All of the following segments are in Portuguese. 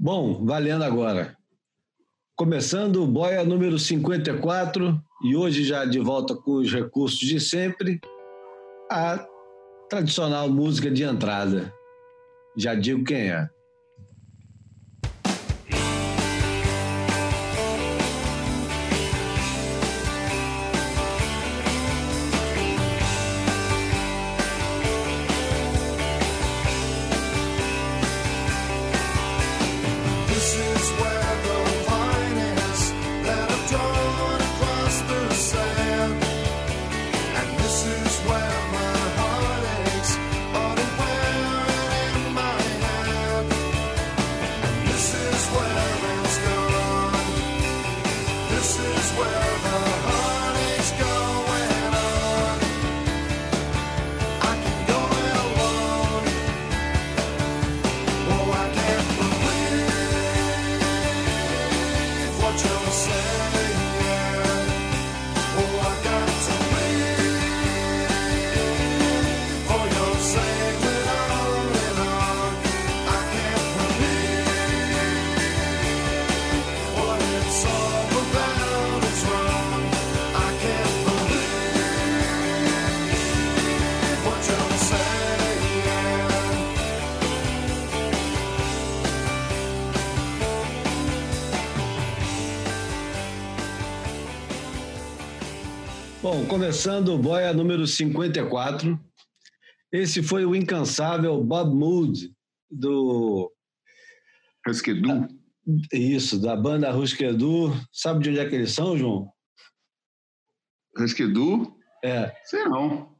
Bom, valendo agora. Começando o Boia número 54, e hoje já de volta com os recursos de sempre, a tradicional música de entrada. Já digo quem é. Começando o Boia número 54. Esse foi o incansável Bob Mood, do. Rusquedu. Isso, da banda Rusquedu. Sabe de onde é que eles são, João? Rusquedu? É. Sei não.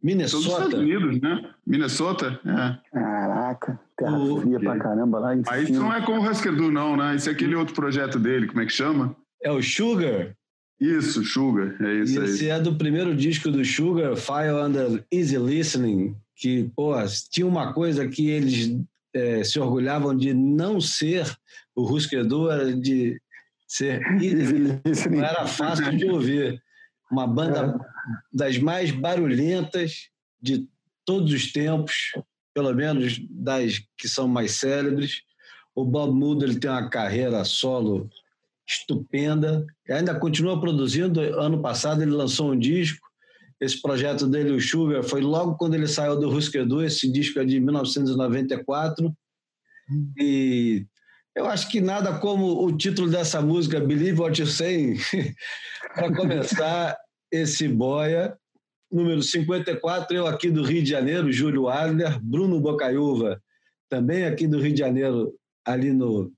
Minnesota. São Estados Unidos, né? Minnesota? É. Caraca, terra o... fria pra caramba lá em Mas isso não é com o Rusquedu, não, né? Isso é aquele outro projeto dele, como é que chama? É o Sugar? Isso, Sugar, é isso Esse aí. é do primeiro disco do Sugar, Fire Under Easy Listening, que, pô, tinha uma coisa que eles é, se orgulhavam de não ser o Rusquedu, era de ser easy, não era fácil de ouvir. Uma banda é. das mais barulhentas de todos os tempos, pelo menos das que são mais célebres. O Bob Mood ele tem uma carreira solo estupenda. Ainda continua produzindo. Ano passado ele lançou um disco. Esse projeto dele, o Sugar, foi logo quando ele saiu do Rusquedu. Esse disco é de 1994. E eu acho que nada como o título dessa música, Believe What You Say, para começar esse boia. Número 54, eu aqui do Rio de Janeiro, Júlio Adler, Bruno Bocaiúva, também aqui do Rio de Janeiro, ali no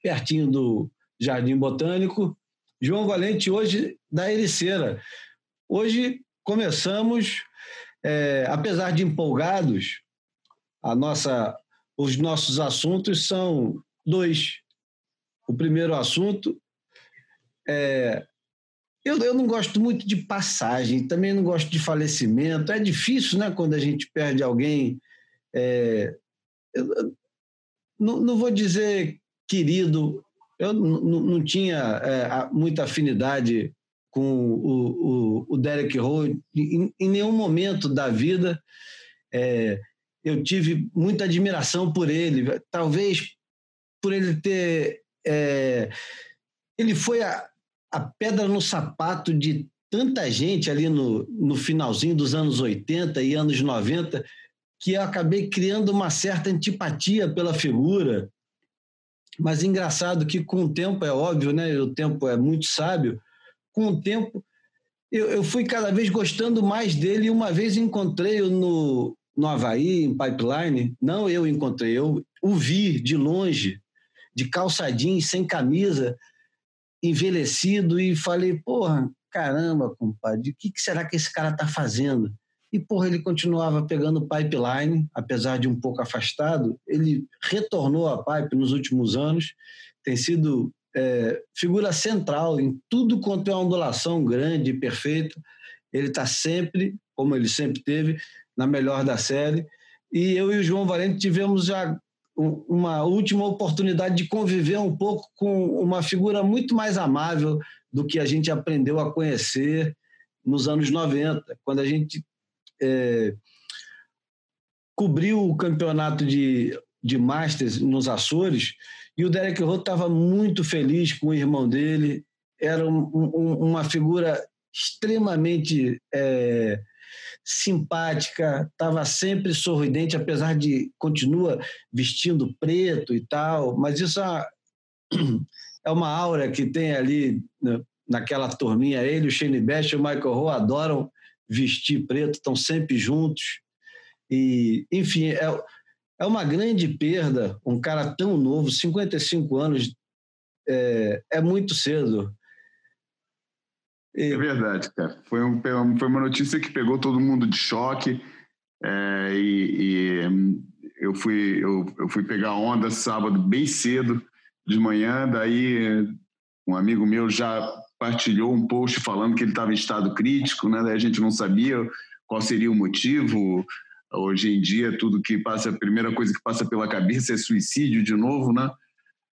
pertinho do Jardim Botânico. João Valente, hoje da Ericeira. Hoje começamos, é, apesar de empolgados, a nossa, os nossos assuntos são dois. O primeiro assunto é. Eu, eu não gosto muito de passagem, também não gosto de falecimento. É difícil, né, quando a gente perde alguém. É, eu, não, não vou dizer querido, eu não tinha é, muita afinidade com o, o, o Derek Rowe em, em, nenhum momento da vida. É, eu tive muita admiração por ele, talvez por ele ter. É, ele foi a, a pedra no sapato de tanta gente ali no, no finalzinho dos anos 80 e anos 90 que eu acabei criando uma certa antipatia pela figura mas engraçado que com o tempo, é óbvio, né? O tempo é muito sábio. Com o tempo, eu, eu fui cada vez gostando mais dele. E uma vez encontrei-o no, no Havaí, em Pipeline. Não eu encontrei, eu o vi de longe, de calçadinho, sem camisa, envelhecido. E falei, porra, caramba, compadre, o que, que será que esse cara está fazendo? E, porra, ele continuava pegando pipeline, apesar de um pouco afastado. Ele retornou à pipe nos últimos anos, tem sido é, figura central em tudo quanto é ondulação grande e perfeita. Ele está sempre, como ele sempre teve, na melhor da série. E eu e o João Valente tivemos já uma última oportunidade de conviver um pouco com uma figura muito mais amável do que a gente aprendeu a conhecer nos anos 90, quando a gente é, cobriu o campeonato de de Masters nos Açores, e o Derek Roth estava muito feliz com o irmão dele, era um, um, uma figura extremamente é, simpática, estava sempre sorridente, apesar de continua vestindo preto e tal, mas isso é, é uma aura que tem ali né, naquela turminha. Ele, o Shane Best e o Michael Rowe adoram vestir preto, estão sempre juntos. E, enfim, é, é uma grande perda um cara tão novo, 55 anos, é, é muito cedo. E... É verdade, cara. Foi, um, foi uma notícia que pegou todo mundo de choque. É, e, e, eu, fui, eu, eu fui pegar onda sábado bem cedo de manhã, daí um amigo meu já partilhou um post falando que ele estava em estado crítico, né? Daí a gente não sabia qual seria o motivo. Hoje em dia, tudo que passa, a primeira coisa que passa pela cabeça é suicídio de novo, né?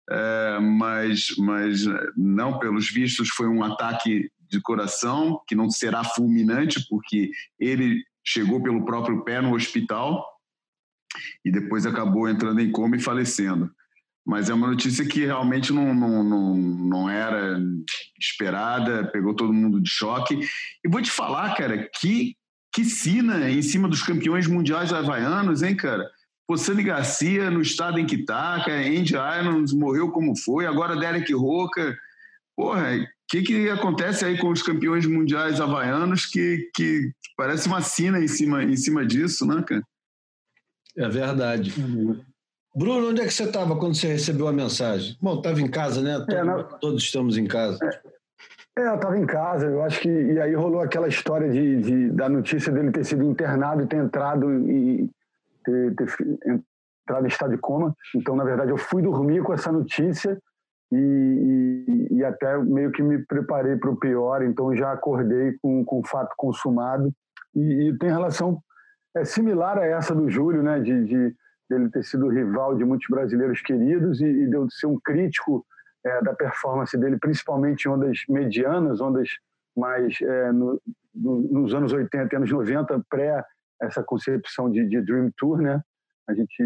É, mas, mas não, pelos vistos, foi um ataque de coração que não será fulminante, porque ele chegou pelo próprio pé no hospital e depois acabou entrando em coma e falecendo. Mas é uma notícia que realmente não, não, não, não era esperada, pegou todo mundo de choque. E vou te falar, cara, que, que sina em cima dos campeões mundiais havaianos, hein, cara? Pô, Sani Garcia no estado em que tá, Andy Irons morreu como foi, agora Derek Roca. Porra, o que, que acontece aí com os campeões mundiais havaianos que, que parece uma sina em cima, em cima disso, né, cara? É verdade. Uhum. Bruno, onde é que você estava quando você recebeu a mensagem? Bom, estava em casa, né? Todo, é, não... Todos estamos em casa. É, é eu estava em casa, eu acho que. E aí rolou aquela história de, de, da notícia dele ter sido internado e ter entrado e ter, ter entrado em estado de coma. Então, na verdade, eu fui dormir com essa notícia e, e, e até meio que me preparei para o pior, então já acordei com, com o fato consumado. E, e tem relação é, similar a essa do Júlio, né? de, de dele ter sido rival de muitos brasileiros queridos e, e de eu ser um crítico é, da performance dele, principalmente em ondas medianas, ondas mais é, no, no, nos anos 80 e anos 90, pré essa concepção de, de, Dream Tour, né? A gente,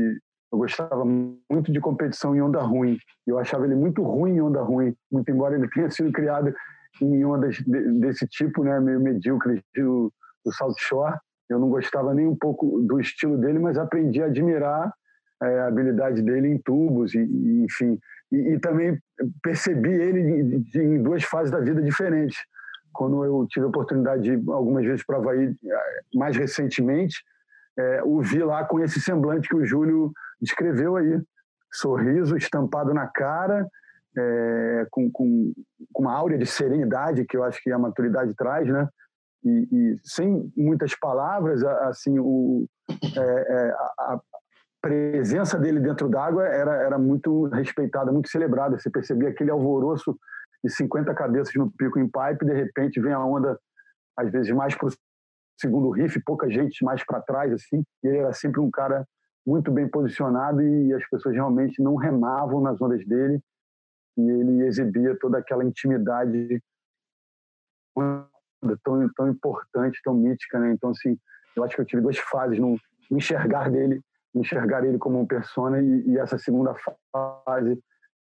eu gostava muito de competição em onda ruim. Eu achava ele muito ruim em onda ruim, muito embora ele tenha sido criado em ondas de, desse tipo, né? Meio medíocre do, do South Shore. Eu não gostava nem um pouco do estilo dele, mas aprendi a admirar é, a habilidade dele em tubos, e, e enfim. E, e, também percebi ele em duas fases da vida diferentes. Quando eu tive a oportunidade de ir algumas vezes para Havaí, é, mais recentemente, é, o vi lá com esse semblante que o Júlio descreveu aí. Sorriso estampado na cara, é, com, com, com, uma áurea de serenidade que eu acho que a maturidade traz, né? E, e sem muitas palavras, assim, o, é, é, a, a, presença dele dentro d'água era, era muito respeitada, muito celebrada. Você percebia aquele alvoroço de 50 cabeças no pico em pipe, de repente vem a onda, às vezes mais para o segundo riff, pouca gente mais para trás, assim, e ele era sempre um cara muito bem posicionado e as pessoas realmente não remavam nas ondas dele e ele exibia toda aquela intimidade tão, tão importante, tão mítica, né? Então, assim, eu acho que eu tive duas fases no, enxergar dele, enxergar ele como um persona e, e, essa segunda fase,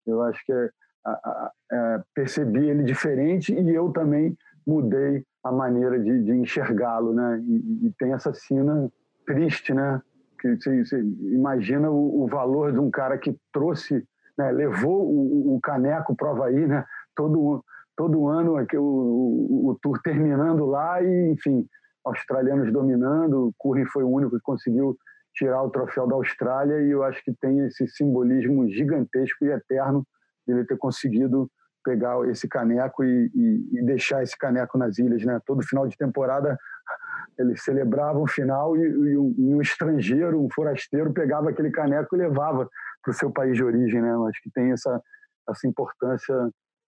eu acho que é, a, a, é, percebi ele diferente e eu também mudei a maneira de, de enxergá-lo, né? E, e, tem essa cena triste, né? Que você, você imagina o, o, valor de um cara que trouxe, né? levou o, o caneco para o Havaí, né? Todo todo ano o, o, o tour terminando lá e, enfim, australianos dominando. Curry foi o único que conseguiu tirar o troféu da Austrália e eu acho que tem esse simbolismo gigantesco e eterno dele ter conseguido pegar esse caneco e, e, e, deixar esse caneco nas ilhas, né? Todo final de temporada eles celebravam o final e, e um, um, estrangeiro, um forasteiro pegava aquele caneco e levava para o seu país de origem, né? Eu acho que tem essa essa importância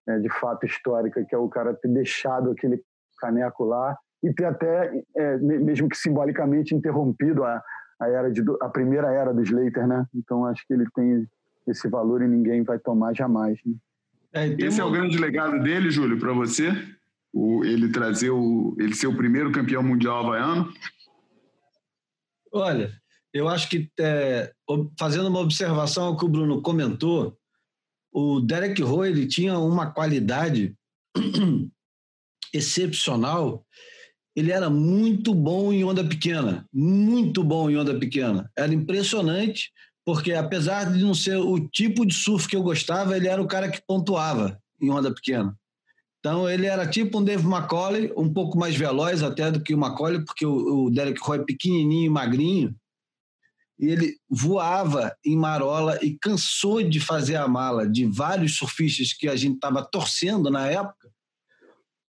é, de fato histórica, que é o cara ter deixado aquele caneco lá e ter até, é, mesmo que simbolicamente, interrompido a, a, era de, a primeira era do Slater, né? Então acho que ele tem esse valor e ninguém vai tomar jamais. Né? É, esse uma... é o grande legado dele, Júlio, para você? O, ele trazer o, ele ser o primeiro campeão mundial havaiano? Olha, eu acho que, é, fazendo uma observação ao que o Bruno comentou, o Derek Roy ele tinha uma qualidade excepcional. Ele era muito bom em onda pequena, muito bom em onda pequena. Era impressionante, porque apesar de não ser o tipo de surf que eu gostava, ele era o cara que pontuava em onda pequena. Então ele era tipo um Dave McCauley, um pouco mais veloz até do que o McCauley, porque o Derek Roy é pequenininho e magrinho, e ele voava em marola e cansou de fazer a mala de vários surfistas que a gente estava torcendo na época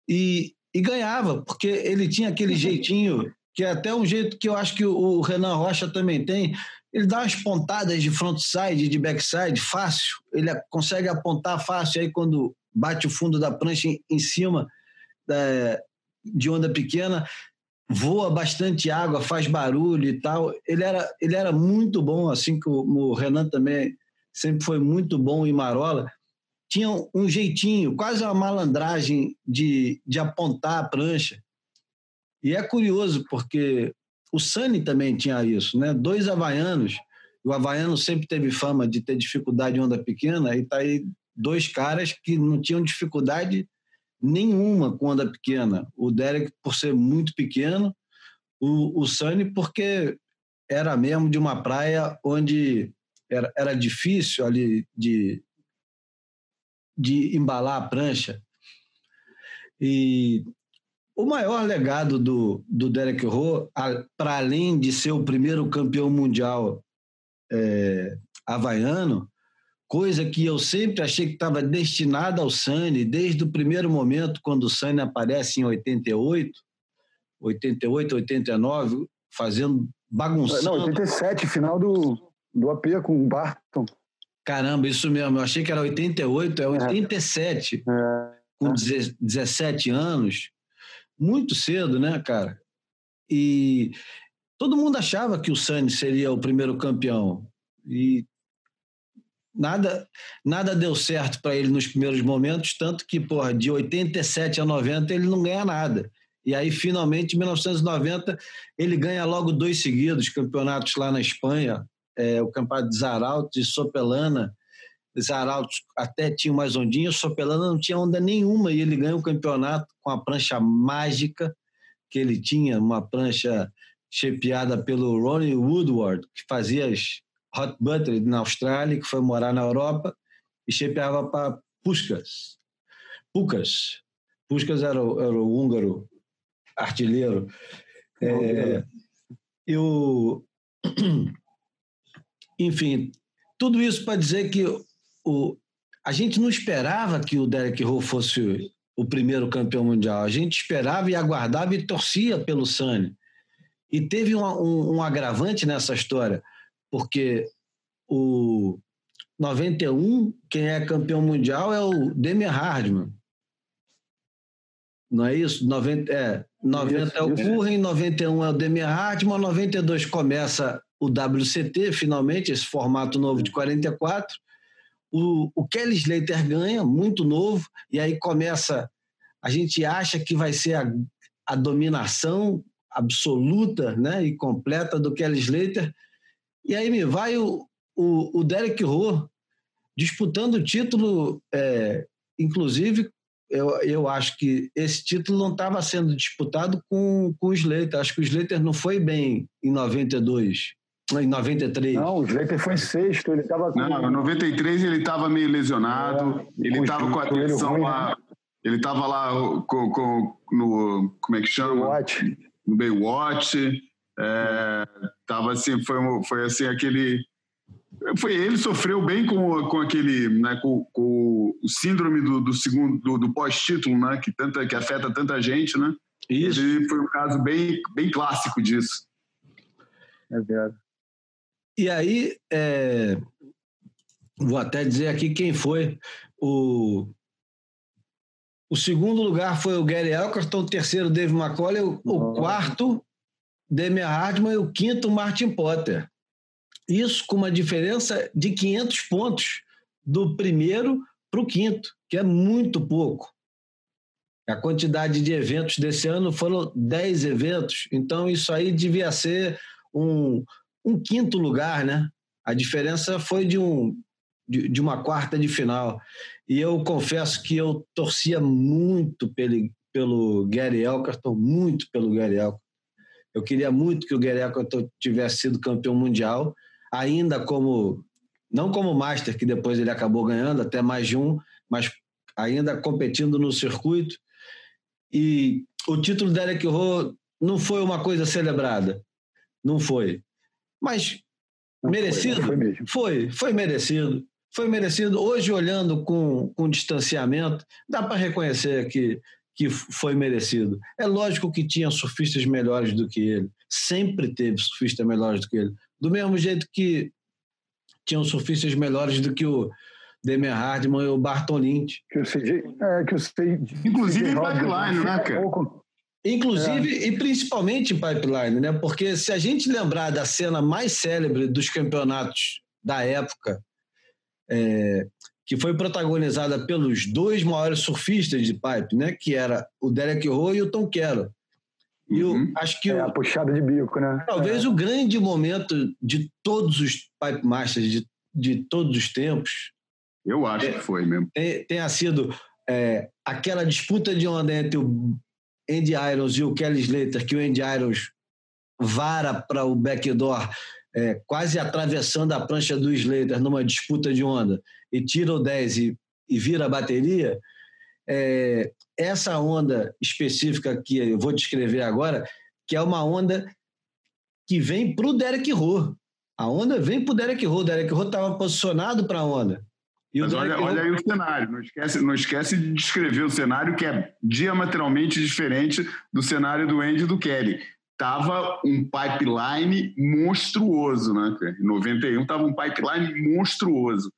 e, e ganhava, porque ele tinha aquele jeitinho, que é até um jeito que eu acho que o Renan Rocha também tem, ele dá umas pontadas de frontside, de backside, fácil, ele consegue apontar fácil, aí quando bate o fundo da prancha em, em cima da, de onda pequena, voa bastante água, faz barulho e tal. Ele era, ele era muito bom, assim que o, o Renan também sempre foi muito bom em marola. Tinha um jeitinho, quase uma malandragem de, de apontar a prancha. E é curioso, porque o Sani também tinha isso, né? Dois havaianos. O havaiano sempre teve fama de ter dificuldade em onda pequena, e tá aí dois caras que não tinham dificuldade nenhuma com onda pequena. O Derek, por ser muito pequeno, o, o Sunny, porque era mesmo de uma praia onde era, era difícil ali de, de embalar a prancha. E o maior legado do, do Derek Rowe, para além de ser o primeiro campeão mundial é, havaiano, coisa que eu sempre achei que estava destinada ao Sani, desde o primeiro momento, quando o Sani aparece em 88, 88, 89, fazendo bagunçando. Não, 87, final do, do AP com o Barton. Caramba, isso mesmo, eu achei que era 88, é 87, é. é. com 17 anos. Muito cedo, né, cara? E todo mundo achava que o Sani seria o primeiro campeão. E nada, nada deu certo para ele nos primeiros momentos, tanto que, porra, de 87 a 90 ele não ganha nada. E aí, finalmente, em 1990, ele ganha logo dois seguidos campeonatos lá na Espanha, é, o campeonato de Zaralto e Sopelana. Zaralto até tinha mais ondinha, Sopelana não tinha onda nenhuma, e ele ganha o campeonato com a prancha mágica que ele tinha, uma prancha chepeada pelo Ronnie Woodward, que fazia as Hot Butler na Austrália, que foi morar na Europa e chepeava para Puskas. Pucas. Puskas era o, era o húngaro artilheiro. É, eu, enfim, tudo isso para dizer que o, a gente não esperava que o Derek Rowe fosse o primeiro campeão mundial. A gente esperava e aguardava e torcia pelo Sani. E teve um, um, um agravante nessa história porque o 91, quem é campeão mundial é o Demi Hardman. Não é isso? 90, é, 90 isso, é o Curren, 91 é o Demi Hardman, 92 começa o WCT, finalmente, esse formato novo de 44. O, o Kelly Slater ganha, muito novo, e aí começa. A gente acha que vai ser a, a dominação absoluta né, e completa do Kelly Slater, e aí me vai o, o, o Derek Rowe disputando o título, é, inclusive, eu, eu acho que esse título não estava sendo disputado com, com o Slater. Acho que o Slater não foi bem em 92. Em 93. Não, o Slater foi em sexto, ele estava com... Não, em 93 ele estava meio lesionado, é, ele estava com a atenção lá, né? ele estava lá com, com, no, como é que chama? Baywatch. No Baywatch, é, tava assim, foi, foi assim aquele. Foi, ele sofreu bem com, com aquele, né, com, com o síndrome do, do segundo, do, do pós-título, né, que tanta, que afeta tanta gente, né? Isso. Ele foi um caso bem, bem clássico disso. É verdade. E aí, é, vou até dizer aqui quem foi o o segundo lugar foi o Gary Elkerton, o terceiro Dave McCauley, o, o quarto Demi Hardman e o quinto Martin Potter. Isso com uma diferença de 500 pontos do primeiro para o quinto, que é muito pouco. A quantidade de eventos desse ano foram 10 eventos, então isso aí devia ser um, um quinto lugar, né? A diferença foi de, um, de, de uma quarta de final. E eu confesso que eu torcia muito pelo, pelo Gary Elkerton, muito pelo Gary Elkerton. Eu queria muito que o Elkerton tivesse sido campeão mundial, ainda como não como master que depois ele acabou ganhando até mais de um, mas ainda competindo no circuito. E o título do Derek Rowe não foi uma coisa celebrada, não foi. Mas não merecido? Foi, foi, foi, foi merecido. Foi merecido. Hoje, olhando com, com distanciamento, dá para reconhecer que, que foi merecido. É lógico que tinha surfistas melhores do que ele. Sempre teve surfistas melhores do que ele. Do mesmo jeito que tinham surfistas melhores do que o Demian Hardman e o Bartolini. Que eu sei, é, que eu sei. Inclusive em pipeline, né, cara? Inclusive é. e principalmente em pipeline, né? Porque se a gente lembrar da cena mais célebre dos campeonatos da época, é, que foi protagonizada pelos dois maiores surfistas de pipe, né? Que era o Derek Rowe e o Tom Carroll. E eu uhum. acho que é, o, a puxada de bico, né? Talvez é. o grande momento de todos os pipe masters de, de todos os tempos. Eu acho é, que foi mesmo. Tenha sido é, aquela disputa de onda entre o Andy Irons e o Kelly Slater, que o Andy Irons vara para o backdoor, é, quase atravessando a prancha do Slater numa disputa de onda, e tira o 10 e, e vira a bateria, é, essa onda específica que eu vou descrever agora, que é uma onda que vem para o Derek Rowe. A onda vem para o Derek Rowe. O Derek Rowe estava posicionado para a onda. E Mas olha, olha aí o cenário, não esquece, não esquece de descrever o cenário que é diametralmente diferente do cenário do Andy e do Kelly. Tava um pipeline monstruoso, né? Em 91 tava um pipeline monstruoso.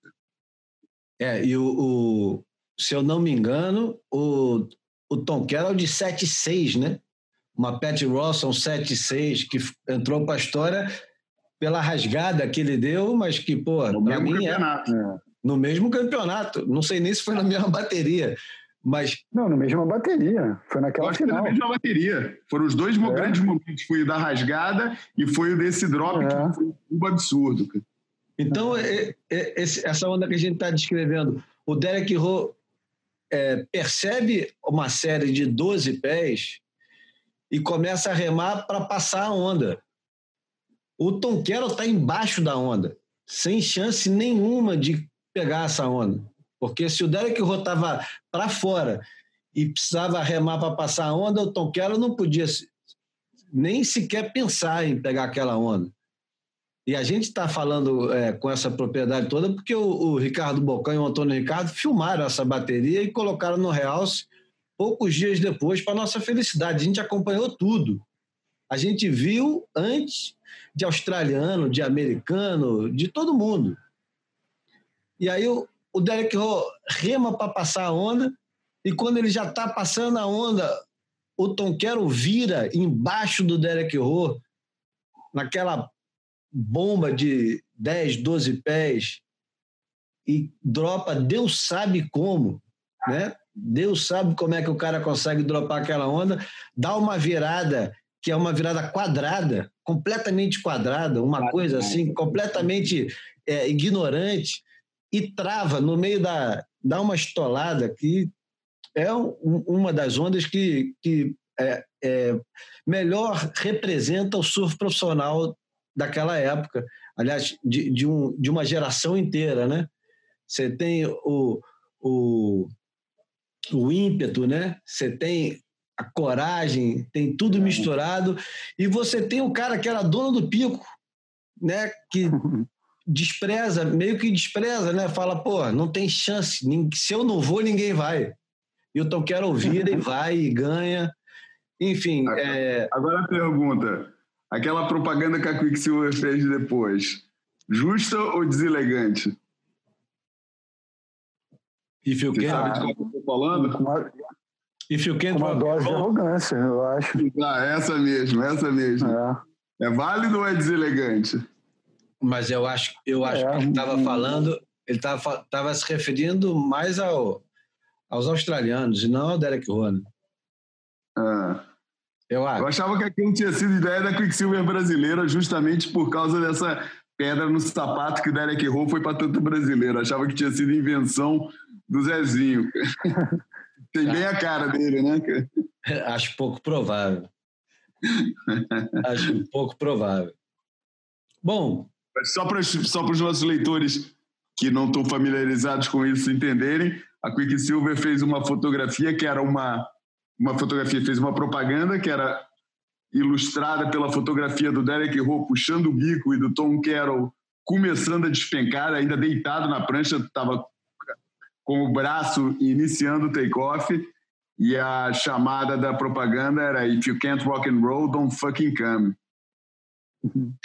É, e o, o, se eu não me engano, o, o Tom Carroll de 7-6, né? Uma Pat Rawson 7-6, que entrou para a história pela rasgada que ele deu, mas que, pô, para mim é, é no mesmo campeonato. Não sei nem se foi na mesma bateria. Mas... Não, na mesma bateria. Foi naquela Acho final. Que foi na mesma bateria. Foram os dois é. grandes momentos. Foi o da rasgada e foi o desse drop, é. que foi um absurdo. Então, é, é, essa onda que a gente está descrevendo, o Derek Rowe é, percebe uma série de 12 pés e começa a remar para passar a onda. O Tom Carroll está embaixo da onda, sem chance nenhuma de pegar essa onda. Porque se o Derek Rowe estava para fora e precisava remar para passar a onda, o Tom Keller não podia nem sequer pensar em pegar aquela onda. E a gente está falando é, com essa propriedade toda porque o, o, Ricardo Bocão e o Antônio Ricardo filmaram essa bateria e colocaram no realce poucos dias depois, para nossa felicidade. A gente acompanhou tudo. A gente viu antes de australiano, de americano, de todo mundo. E aí o, o Derek Rowe rema para passar a onda, e quando ele já está passando a onda, o Tom Quero vira embaixo do Derek Rowe, naquela bomba de 10, 12 pés, e dropa, Deus sabe como, né? Deus sabe como é que o cara consegue dropar aquela onda, dá uma virada que é uma virada quadrada, completamente quadrada, uma coisa assim, completamente é, ignorante, e trava no meio da. dá uma estolada que é um, uma das ondas que, que é, é, melhor representa o surf profissional daquela época. Aliás, de, de, um, de uma geração inteira, né? Você tem o, o, o ímpeto, né? Você tem a coragem, tem tudo misturado. E você tem o cara que era dono do pico, né? Que despreza, meio que despreza, né? Fala, pô, não tem chance, se eu não vou, ninguém vai. E o Tom Quero ouvir e vai e ganha. Enfim. Agora, é... agora a pergunta: aquela propaganda que a Quicksilver fez depois, justa ou deselegante? If you can. Sabe de qual eu estou falando? Uma, If you can. Uma dose de arrogância, eu acho. Ah, essa mesmo, essa mesmo. É, é válido ou é deselegante? Mas eu acho, eu acho é, que ele estava falando, ele estava se referindo mais ao, aos australianos e não ao Derek Rowan. Eu acho. Eu achava que aquilo tinha sido ideia da Quicksilver brasileira justamente por causa dessa pedra no sapato que o Derek errou foi para tanto brasileiro. Achava que tinha sido invenção do Zezinho. Tem bem a cara dele, né? Acho pouco provável. Acho pouco provável. Bom. Só para só os nossos leitores que não estão familiarizados com isso entenderem, a Quicksilver fez uma fotografia que era uma, uma fotografia, fez uma propaganda que era ilustrada pela fotografia do Derek Rowe puxando o bico e do Tom Carroll começando a despencar, ainda deitado na prancha, estava com o braço iniciando o take-off e a chamada da propaganda era If you can't rock and roll, don't fucking come.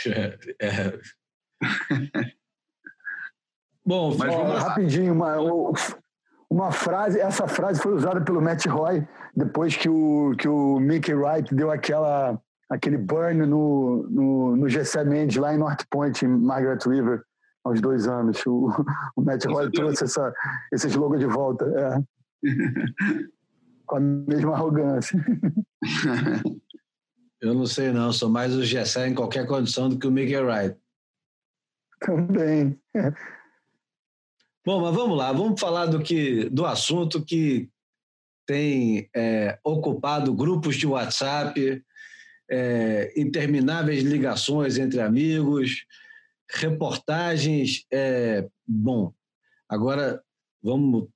É, é. Bom, mas vamos rapidinho, uma, uma frase, essa frase foi usada pelo Matt Roy depois que o, que o Mickey Wright deu aquela, aquele burn no, no, no Gessé Mendes lá em North Point, em Margaret River, há uns dois anos. O, o Matt Roy trouxe essa, esse slogan de volta. É. Com a mesma arrogância. Eu não sei não, sou mais o Gessé em qualquer condição do que o Mickey Wright. Também. Bom, mas vamos lá, vamos falar do que do assunto que tem é, ocupado grupos de WhatsApp, é, intermináveis ligações entre amigos, reportagens. É, bom, agora vamos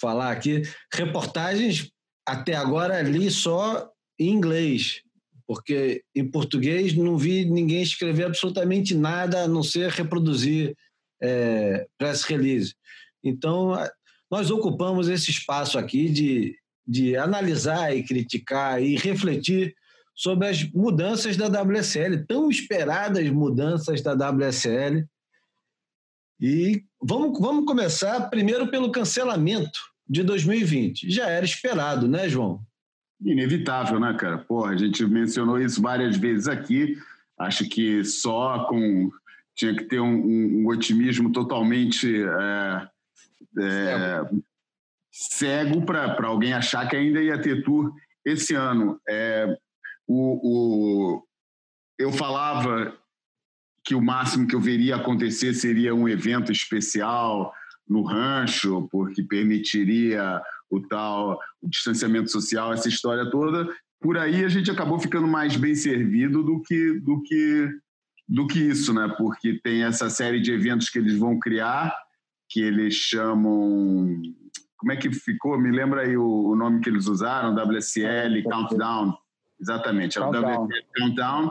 falar aqui. Reportagens, até agora, li só em inglês, porque em português não vi ninguém escrever absolutamente nada a não ser reproduzir press release. Então, nós ocupamos esse espaço aqui de, de analisar e criticar e refletir sobre as mudanças da WSL, tão esperadas mudanças da WSL. E vamos, vamos começar primeiro pelo cancelamento de 2020. Já era esperado, né, João? Inevitável, né, cara? Porra, a gente mencionou isso várias vezes aqui. Acho que só com. Tinha que ter um, um, um otimismo totalmente é, é, cego para alguém achar que ainda ia ter tour esse ano. É, o, o, eu falava que o máximo que eu veria acontecer seria um evento especial no rancho, porque permitiria o tal o distanciamento social, essa história toda. Por aí a gente acabou ficando mais bem servido do que do que do que isso, né? Porque tem essa série de eventos que eles vão criar que eles chamam. Como é que ficou? Me lembra aí o, o nome que eles usaram, WSL Countdown. Exatamente, era o WSL Countdown,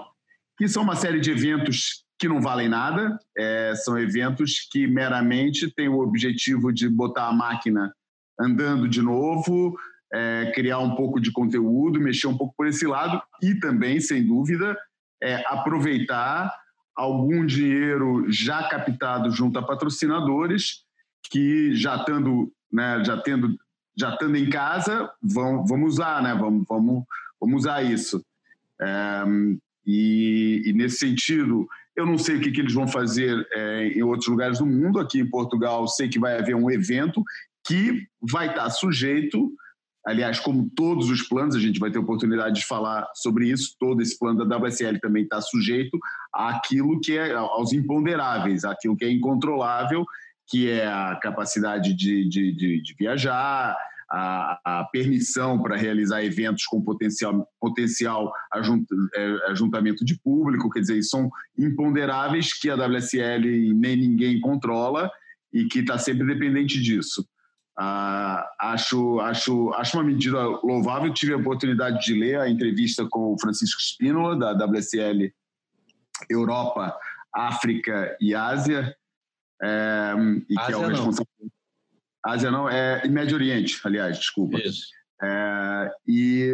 que são uma série de eventos que não valem nada, é, são eventos que meramente têm o objetivo de botar a máquina andando de novo, é, criar um pouco de conteúdo, mexer um pouco por esse lado e também, sem dúvida, é, aproveitar algum dinheiro já captado junto a patrocinadores que já estando, né, já tendo, já estando em casa, vamos usar, né, vamos, vamos, vamos usar isso. É, e, e, nesse sentido, eu não sei o que, que eles vão fazer é, em outros lugares do mundo. Aqui em Portugal, sei que vai haver um evento que vai estar sujeito, aliás, como todos os planos, a gente vai ter oportunidade de falar sobre isso. Todo esse plano da WSL também está sujeito àquilo que é aos imponderáveis, àquilo que é incontrolável que é a capacidade de, de, de, de viajar, a, a, permissão para realizar eventos com potencial, potencial ajunt, é, ajuntamento de público, quer dizer, são imponderáveis que a WSL nem ninguém controla e que está sempre dependente disso. Ah, acho, acho, acho uma medida louvável. Tive a oportunidade de ler a entrevista com o Francisco Spínola, da WSL Europa, África e Ásia, é, e Ásia que é o responsável. Não. Ásia não, é Médio Oriente, aliás, desculpa. Isso. É, e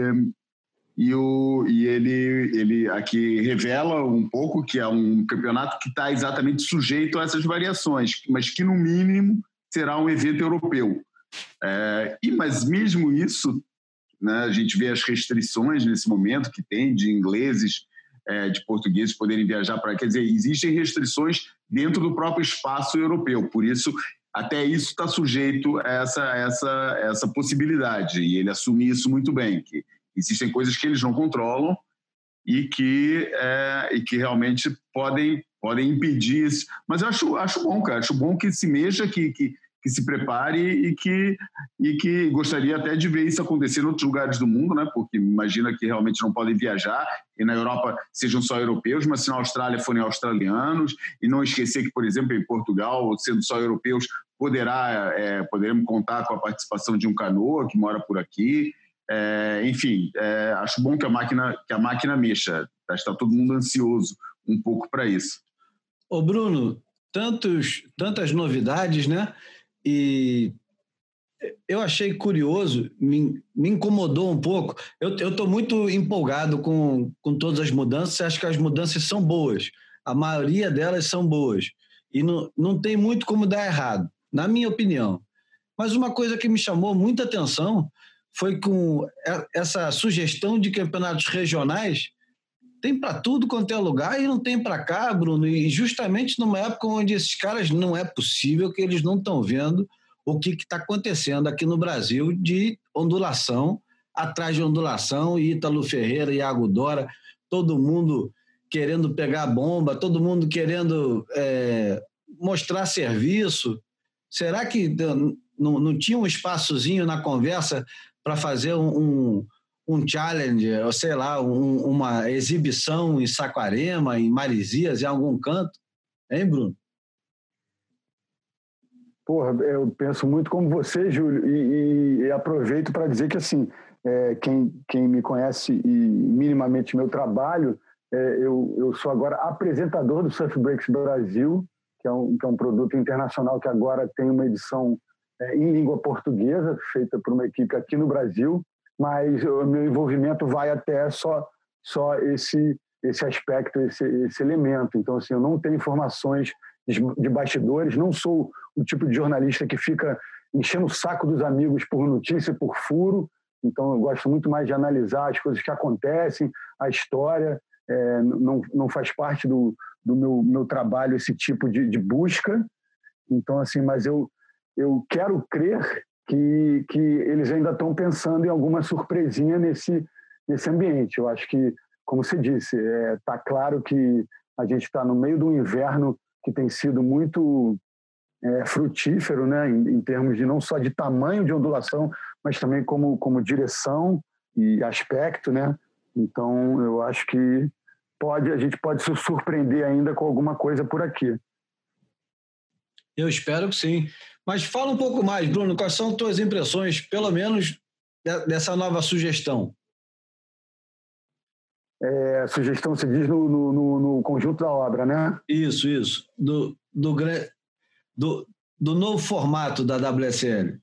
e, o, e ele, ele aqui revela um pouco que é um campeonato que está exatamente sujeito a essas variações, mas que no mínimo será um evento europeu. É, e mas mesmo isso, né, a gente vê as restrições nesse momento que tem de ingleses é, de portugueses poderem viajar para. Quer dizer, existem restrições dentro do próprio espaço europeu, por isso, até isso está sujeito a essa, essa, essa possibilidade, e ele assume isso muito bem, que existem coisas que eles não controlam e que, é, e que realmente podem, podem impedir isso. Mas eu acho, acho bom, cara. Acho bom que se mexa, que, que, que se prepare e que, e que gostaria até de ver isso acontecer em outros lugares do mundo, né? porque imagina que realmente não podem viajar e na Europa sejam só europeus, mas se na Austrália forem australianos, e não esquecer que, por exemplo, em Portugal, sendo só europeus, poderá é, poderemos contar com a participação de um canoa que mora por aqui. É, enfim, é, acho bom que a máquina que a máquina mexa. Está todo mundo ansioso um pouco para isso. Ô Bruno, tantos, tantas novidades, né? E eu achei curioso, me, me incomodou um pouco. Eu estou muito empolgado com, com todas as mudanças, acho que as mudanças são boas. A maioria delas são boas. E não, não tem muito como dar errado, na minha opinião. Mas uma coisa que me chamou muita atenção foi com essa sugestão de campeonatos regionais tem para tudo quanto é lugar e não tem para cá, Bruno. E justamente numa época onde esses caras não é possível que eles não estão vendo o que está acontecendo aqui no Brasil de ondulação atrás de ondulação, Ítalo Ferreira, Iago Dora, todo mundo querendo pegar bomba, todo mundo querendo é, mostrar serviço. Será que não, não tinha um espaçozinho na conversa para fazer um, um challenge, ou sei lá, um, uma exibição em Saquarema, em Marizias, em algum canto? Hein, Bruno? Porra, eu penso muito como você, Júlio, e, e aproveito para dizer que, assim, é, quem, quem me conhece e minimamente meu trabalho, é, eu, eu sou agora apresentador do Surf Breaks Brasil, que é um, que é um produto internacional que agora tem uma edição é, em língua portuguesa, feita por uma equipe aqui no Brasil, mas o meu envolvimento vai até só só esse esse aspecto, esse, esse elemento. Então, assim, eu não tenho informações de bastidores, não sou o tipo de jornalista que fica enchendo o saco dos amigos por notícia, por furo. Então, eu gosto muito mais de analisar as coisas que acontecem, a história. É, não, não faz parte do, do meu, meu trabalho esse tipo de, de busca. Então, assim, mas eu, eu quero crer que, que eles ainda estão pensando em alguma surpresinha nesse, nesse ambiente. Eu acho que, como você disse, está é, tá claro que a gente está no meio do inverno que tem sido muito é, frutífero, né, em, em, termos de não só de tamanho de ondulação, mas também como, como direção e aspecto, né? Então, eu acho que pode a gente pode se surpreender ainda com alguma coisa por aqui. Eu espero que sim. Mas fala um pouco mais, Bruno, quais são tuas impressões, pelo menos, dessa nova sugestão? É, sugestão se diz no, no, no, conjunto da obra, né? Isso, isso. Do, do, do, do novo formato da WSL.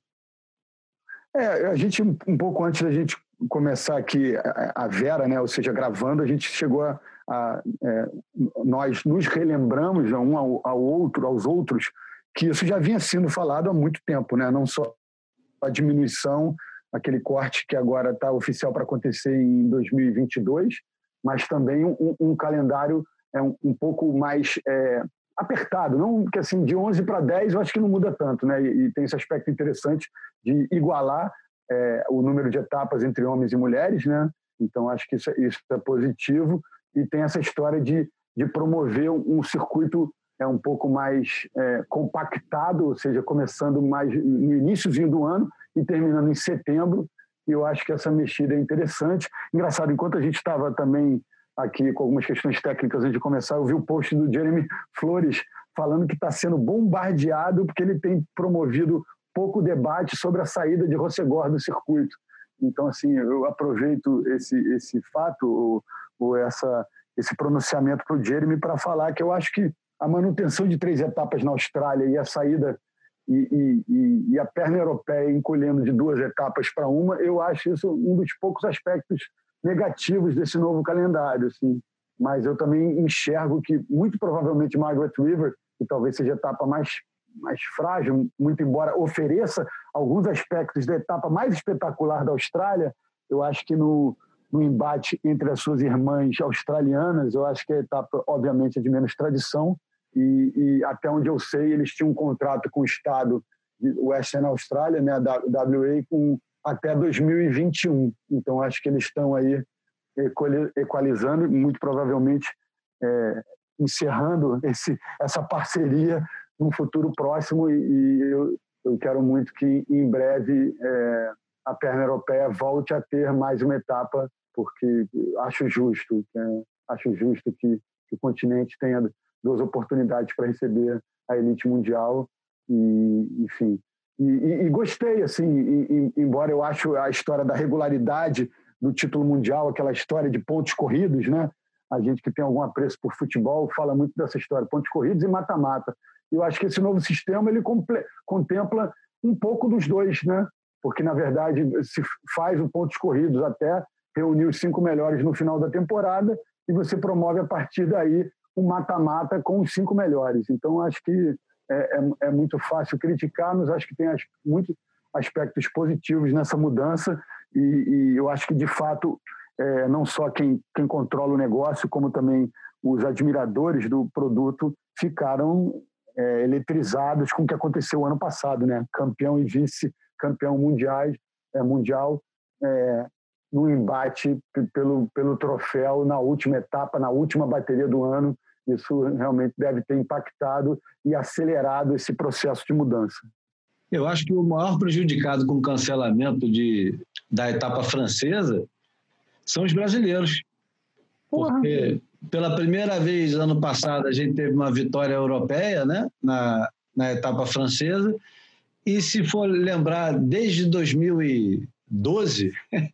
É, a gente, um pouco antes da gente começar aqui a Vera, né, ou seja, gravando, a gente chegou a. a é, nós nos relembramos um ao, ao outro, aos outros, que isso já vinha sendo falado há muito tempo, né? não só a diminuição, aquele corte que agora está oficial para acontecer em 2022, mas também um, um calendário é um, um pouco mais é, apertado, não que assim de 11 para 10 eu acho que não muda tanto, né? E, e tem esse aspecto interessante de igualar é, o número de etapas entre homens e mulheres, né? Então acho que isso, é, isso é positivo e tem essa história de, de promover um circuito é um pouco mais é, compactado, ou seja, começando mais no iníciozinho do ano e terminando em setembro. E eu acho que essa mexida é interessante. Engraçado, enquanto a gente estava também aqui com algumas questões técnicas antes de começar, eu vi o post do Jeremy Flores falando que está sendo bombardeado porque ele tem promovido pouco debate sobre a saída de Rossegor do circuito. Então, assim, eu aproveito esse, esse fato ou, ou essa, esse pronunciamento para o Jeremy para falar que eu acho que a manutenção de três etapas na Austrália e a saída e, e, e a perna europeia encolhendo de duas etapas para uma, eu acho isso um dos poucos aspectos negativos desse novo calendário. Assim. Mas eu também enxergo que, muito provavelmente, Margaret River, que talvez seja a etapa mais, mais frágil, muito embora ofereça alguns aspectos da etapa mais espetacular da Austrália, eu acho que no, no embate entre as suas irmãs australianas, eu acho que a etapa, obviamente, é de menos tradição, e, e, até onde eu sei, eles tinham um contrato com o Estado de Western Austrália, né, a WA, com até 2021. Então, acho que eles estão aí equalizando, muito provavelmente é, encerrando esse, essa parceria num futuro próximo. E, eu, eu quero muito que, em breve, é, a perna europeia volte a ter mais uma etapa, porque acho justo, é, acho justo que, que o continente tenha duas oportunidades para receber a elite mundial e, enfim. E, e, e gostei, assim, embora eu acho a história da regularidade do título mundial, aquela história de pontos corridos, né? A gente que tem algum apreço por futebol fala muito dessa história, pontos corridos e mata-mata. Eu acho que esse novo sistema ele contempla um pouco dos dois, né? Porque na verdade se faz o pontos corridos até reunir os cinco melhores no final da temporada e você promove a partir daí um mata-mata com os cinco melhores. Então acho que é, é, é muito fácil criticar, mas acho que tem as, muitos aspectos positivos nessa mudança e, e eu acho que de fato é, não só quem, quem controla o negócio, como também os admiradores do produto ficaram é, eletrizados com o que aconteceu ano passado, né? Campeão e vice-campeão mundiais, é, mundial, é, no embate pelo, pelo troféu na última etapa, na última bateria do ano. Isso realmente deve ter impactado e acelerado esse processo de mudança. Eu acho que o maior prejudicado com o cancelamento de, da etapa francesa são os brasileiros. Porque pela primeira vez ano passado a gente teve uma vitória europeia né, na, na etapa francesa. E se for lembrar, desde 2012, hum.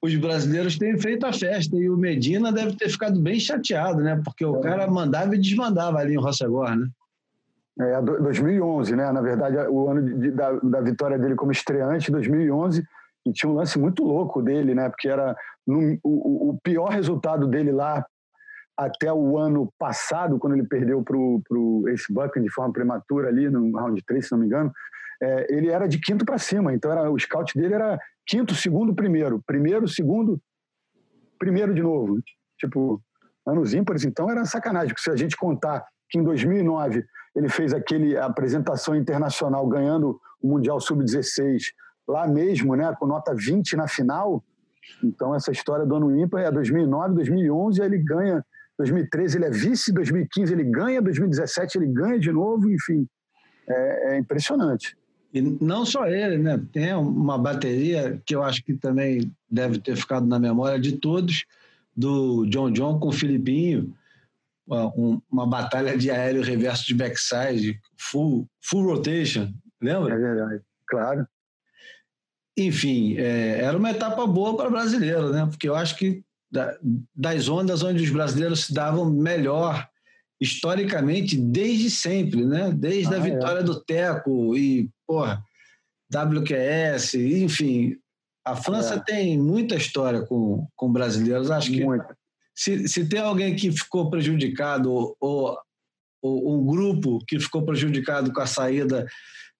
os brasileiros têm feito a festa. E o Medina deve ter ficado bem chateado, né? Porque o é. cara mandava e desmandava ali em Rossegor, né? É, 2011, né? Na verdade, o ano de, da, da vitória dele como estreante, 2011, e tinha um lance muito louco dele, né? Porque era no, o, o, pior resultado dele lá até o ano passado, quando ele perdeu para o Ace Buck de forma prematura ali no round 3, se não me engano, é, ele era de quinto para cima. Então era, o scout dele era quinto, segundo, primeiro. Primeiro, segundo, primeiro de novo. Tipo, anos ímpares. Então era sacanagem, porque se a gente contar que em 2009 ele fez aquele apresentação internacional ganhando o Mundial Sub-16 lá mesmo, né, com nota 20 na final. Então, essa história do ano ímpar é 2009, 2011, ele ganha. 2013 ele é vice, 2015 ele ganha, 2017 ele ganha de novo, enfim. É, é impressionante. E não só ele, né? Tem uma bateria que eu acho que também deve ter ficado na memória de todos, do John John com o Filipinho, uma batalha de aéreo reverso de backside, full, full rotation, lembra? É verdade, claro enfim, é, era uma etapa boa para brasileiro, né? Porque eu acho que da, das ondas onde os brasileiros se davam melhor historicamente desde sempre, né? Desde ah, a é. vitória é. do Teco e, porra, WQS, enfim. A França é. tem muita história com, com brasileiros. Acho que se, se tem alguém que ficou prejudicado ou, ou um grupo que ficou prejudicado com a saída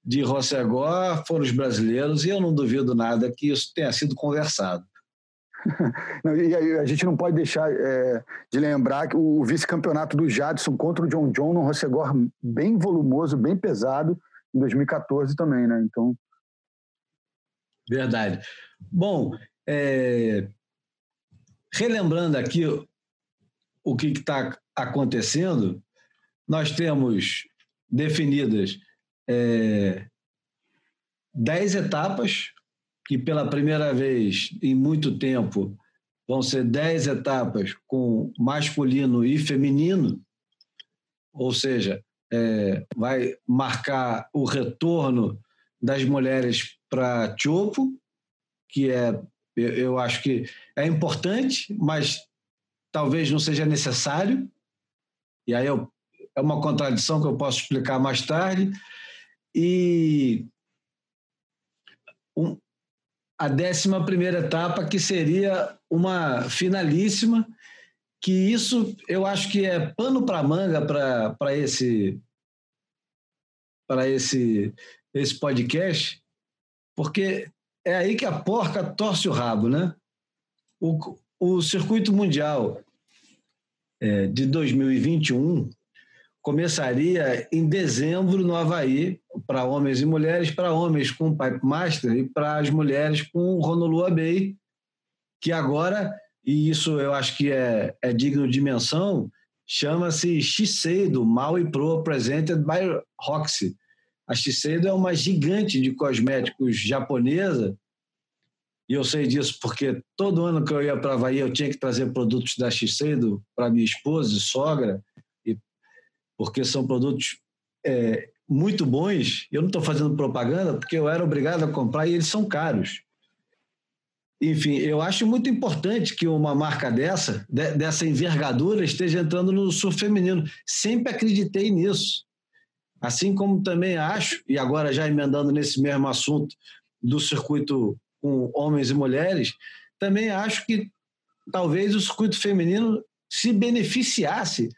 de Rossegó foram os brasileiros e eu não duvido nada que isso tenha sido conversado. Não, e a gente não pode deixar é, de lembrar que o vice-campeonato do Jadson contra o John John no Rossegor bem volumoso, bem pesado, em 2014 também, né? Então. Verdade. Bom, é, relembrando aqui o que está acontecendo, nós temos definidas é, dez etapas, que pela primeira vez em muito tempo vão ser dez etapas com masculino e feminino, ou seja, é, vai marcar o retorno das mulheres para Chopo, que é, eu acho que é importante, mas talvez não seja necessário. E aí eu, é uma contradição que eu posso explicar mais tarde. E um, a décima primeira etapa, que seria uma finalíssima, que isso eu acho que é pano para manga para esse para esse esse podcast, porque é aí que a porca torce o rabo, né? O, o circuito mundial é, de 2021 começaria em dezembro no Havaí, para homens e mulheres, para homens com Pipe Master e para as mulheres com Honolulu Bay, que agora, e isso eu acho que é, é digno de menção, chama-se Shiseido Maui Pro Presented by Roxy. A Shiseido é uma gigante de cosméticos japonesa, e eu sei disso porque todo ano que eu ia para Havaí eu tinha que trazer produtos da Shiseido para minha esposa e sogra, e, porque são produtos é, muito bons. Eu não estou fazendo propaganda porque eu era obrigado a comprar e eles são caros. Enfim, eu acho muito importante que uma marca dessa, de, dessa envergadura, esteja entrando no surf feminino. Sempre acreditei nisso. Assim como também acho, e agora já emendando nesse mesmo assunto do circuito com homens e mulheres, também acho que talvez o circuito feminino se beneficiasse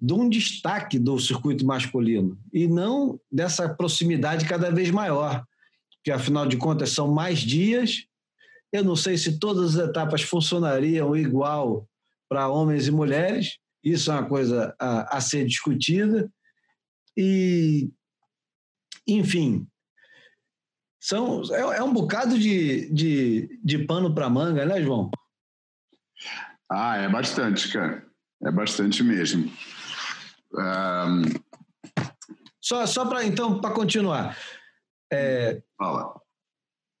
de um destaque do circuito masculino e não dessa proximidade cada vez maior, que afinal de contas são mais dias eu não sei se todas as etapas funcionariam igual para homens e mulheres, isso é uma coisa a, a ser discutida. E, enfim, são, é, é um bocado de, de, de pano para manga, né, João? Ah, é bastante, cara. É bastante mesmo. Um... Só, só para, então, para continuar. É, Fala.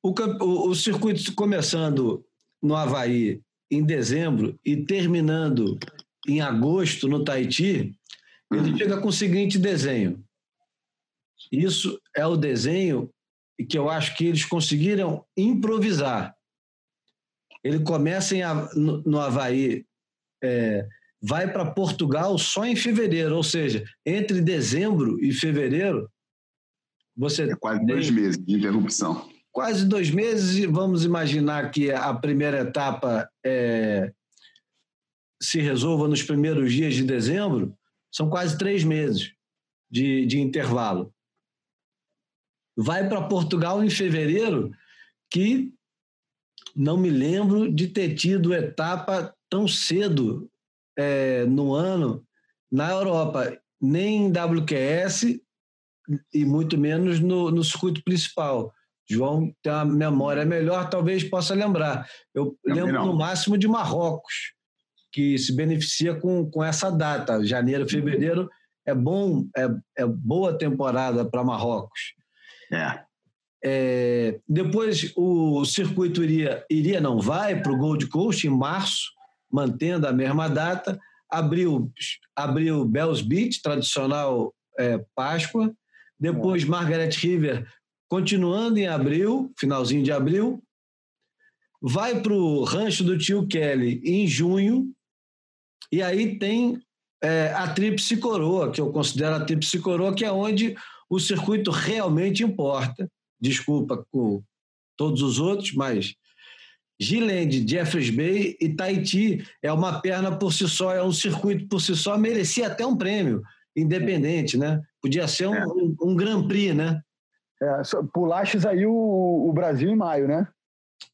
O, o, o circuito começando no Havaí em dezembro e terminando em agosto no Tahiti, ele uhum. chega com o seguinte desenho. Isso é o desenho que eu acho que eles conseguiram improvisar. Ele começa em, no, no Havaí, é, vai para Portugal só em fevereiro, ou seja, entre dezembro e fevereiro, você. É quase dois meses de interrupção quase dois meses e vamos imaginar que a primeira etapa é, se resolva nos primeiros dias de dezembro, são quase três meses de, de intervalo. Vai para Portugal em fevereiro, que não me lembro de ter tido etapa tão cedo é, no ano na Europa, nem em WQS e muito menos no, no circuito principal. João tem uma memória melhor, talvez possa lembrar. Eu lembro não. no máximo de Marrocos, que se beneficia com, com essa data. Janeiro, fevereiro é bom, é, é boa temporada para Marrocos. É. é. Depois o circuito iria, iria não vai para o Gold Coast em março, mantendo a mesma data. Abriu, abriu Bells Beach, tradicional é, Páscoa. Depois é. Margaret River continuando em abril, finalzinho de abril, vai para o rancho do tio Kelly em junho, e aí tem é, a Tríplice Coroa, que eu considero a Tríplice Coroa, que é onde o circuito realmente importa. Desculpa com todos os outros, mas Gilead, Jeffreys Bay e Tahiti é uma perna por si só, é um circuito por si só, merecia até um prêmio independente, né? Podia ser um, é. um, um Grand Prix, né? É, pulastes aí o, o, Brasil em maio, né?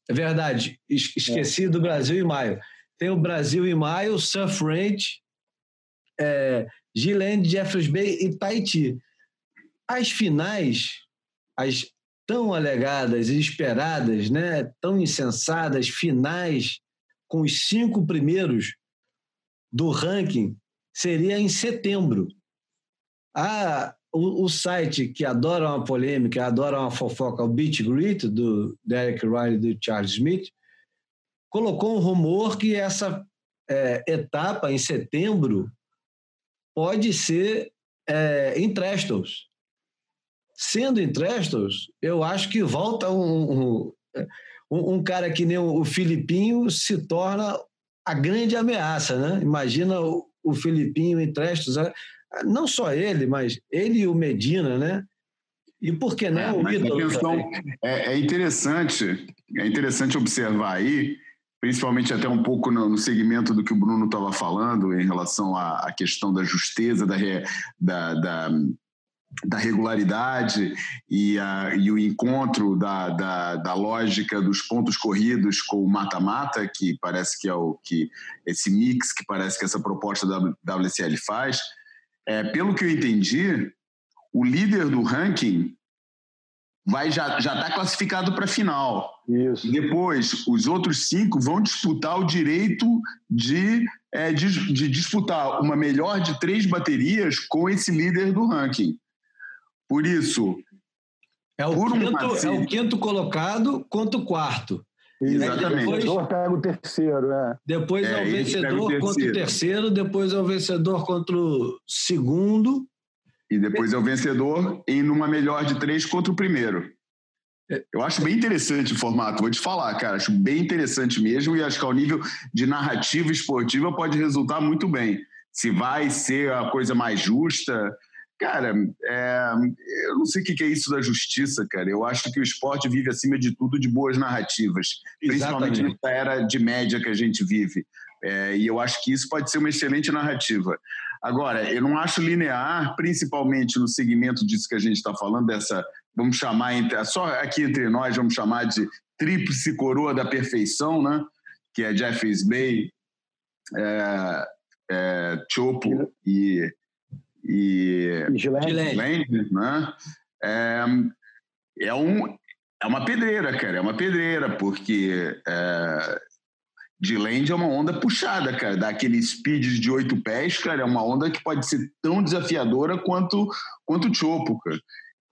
É verdade. Esqueci é. do Brasil em maio. Tem o Brasil em maio, Surf Range, é, Gilland, Jeffreys Bay e Tahiti. As finais, as tão alegadas e esperadas, né, tão insensadas finais com os cinco primeiros do ranking seria em setembro. A, o, o, site que adora uma polêmica, adora uma fofoca, o Beat Grit, do Derek Riley e do Charles Smith, colocou um rumor que essa é, etapa, em setembro, pode ser é, em Trestles. Sendo em Trestles, eu acho que volta um, um, um cara que nem o Filipinho se torna a grande ameaça, né? Imagina o, o Filipinho em Trestles não só ele, mas ele e o Medina, né? E por que não é, o ídolo? É, é, interessante, é interessante observar aí, principalmente até um pouco no, no segmento do que o Bruno estava falando em relação à, à, questão da justeza, da, da, da, da regularidade e, a, e, o encontro da, da, da, lógica dos pontos corridos com o mata-mata, que parece que é o que esse mix que parece que essa proposta da WCL faz. É, pelo que eu entendi, o líder do ranking vai já já está classificado para a final. Isso. E depois, os outros cinco vão disputar o direito de, é, de, de, disputar uma melhor de três baterias com esse líder do ranking. Por isso. É o, quinto, é o quinto colocado contra o quarto. Exatamente. Depois, o vencedor pega o terceiro, é. Depois é, é o vencedor o contra o terceiro, depois é o vencedor contra o segundo. E depois é o vencedor em numa melhor de três contra o primeiro. É. Eu acho bem interessante o formato, vou te falar, cara. Acho bem interessante mesmo e acho que ao nível de narrativa esportiva pode resultar muito bem. Se vai ser a coisa mais justa. Cara, é, eu não sei o que é isso da justiça, cara. Eu acho que o esporte vive, acima de tudo, de boas narrativas, Exatamente. principalmente nessa era de média que a gente vive. É, e eu acho que isso pode ser uma excelente narrativa. Agora, eu não acho linear, principalmente no segmento disso que a gente está falando, dessa vamos chamar, só aqui entre nós, vamos chamar de tríplice coroa da perfeição, né? que é Jeffries Bay, é, é, Chopo e, e Gilene, né? É, é, um, é uma pedreira, cara, é uma pedreira, porque é, de land é uma onda puxada, cara. Dá aquele speed de oito pés, cara, é uma onda que pode ser tão desafiadora quanto, quanto o Chopo, cara.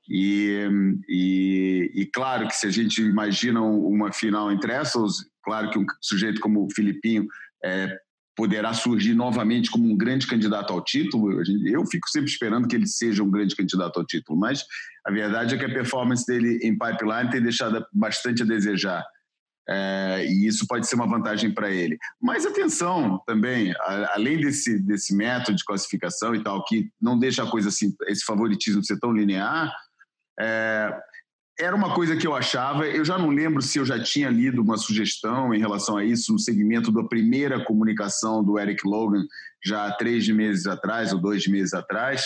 E, e, e, claro que se a gente imagina uma final entre essas, claro que um sujeito como o Filipinho é, poderá surgir novamente como um grande candidato ao título. Eu fico sempre esperando que ele seja um grande candidato ao título, mas a verdade é que a performance dele em pipeline tem deixado bastante a desejar. É, e isso pode ser uma vantagem para ele. Mas atenção também, a, além desse, desse método de classificação e tal, que não deixa a coisa assim, esse favoritismo ser tão linear, é, era uma coisa que eu achava, eu já não lembro se eu já tinha lido uma sugestão em relação a isso no segmento da primeira comunicação do Eric Logan, já há três meses atrás ou dois meses atrás,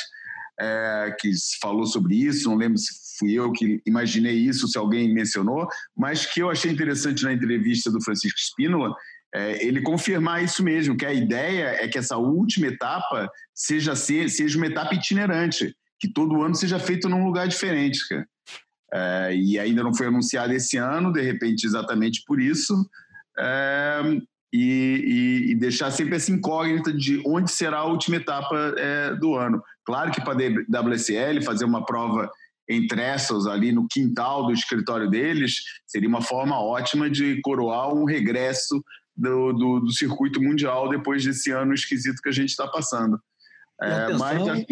é, que falou sobre isso, não lembro se fui eu que imaginei isso, se alguém mencionou, mas que eu achei interessante na entrevista do Francisco Spínola, é, ele confirmar isso mesmo, que a ideia é que essa última etapa seja, seja uma etapa itinerante, que todo ano seja feito num lugar diferente, cara. É, e ainda não foi anunciado esse ano, de repente, exatamente por isso. É, e, e, e, deixar sempre essa incógnita de onde será a última etapa é, do ano. Claro que para a WSL fazer uma prova em Trestles, ali no quintal do escritório deles, seria uma forma ótima de coroar um regresso do, do, do circuito mundial depois desse ano esquisito que a gente está passando. É, mas acho,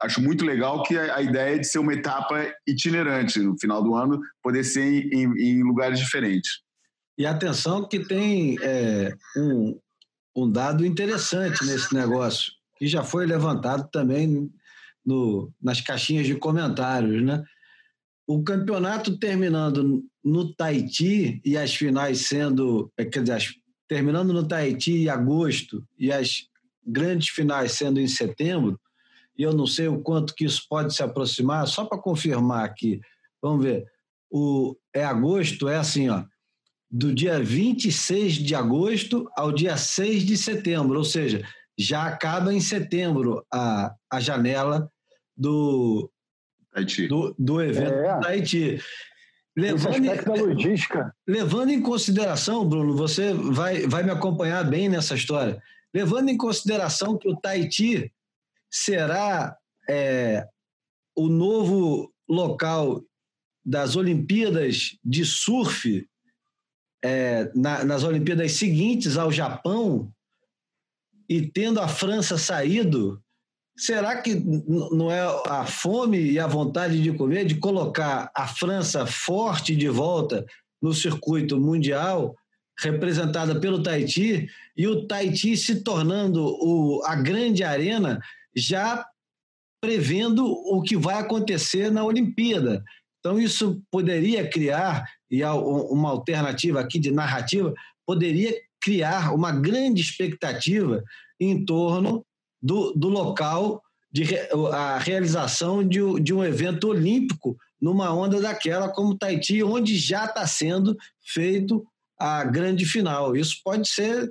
acho, muito legal que a, a, ideia é de ser uma etapa itinerante no final do ano, poder ser em, em, em lugares diferentes. E atenção que tem é, um, um dado interessante nesse negócio, que já foi levantado também no, nas caixinhas de comentários, né? O campeonato terminando no Tahiti e as finais sendo, é, quer dizer, terminando no Tahiti em agosto e as grandes finais sendo em setembro, e eu não sei o quanto que isso pode se aproximar, só para confirmar aqui, vamos ver, o, é agosto, é assim, ó, do dia 26 de agosto ao dia 6 de setembro, ou seja, já acaba em setembro a, a janela do, do, do evento é. do Haiti. Levando, da logística. levando em consideração, Bruno, você vai, vai me acompanhar bem nessa história. Levando em consideração que o Tahiti será é, o novo local das Olimpíadas de surf é, na, nas Olimpíadas seguintes ao Japão e tendo a França saído, será que não é a fome e a vontade de comer de colocar a França forte de volta no circuito mundial representada pelo Tahiti, e o Tahiti se tornando o, a grande arena, já prevendo o que vai acontecer na Olimpíada. Então, isso poderia criar, e uma alternativa aqui de narrativa, poderia criar uma grande expectativa em torno do, do local de a realização de, de um evento olímpico numa onda daquela como Tahiti, onde já está sendo feito a grande final. Isso pode ser,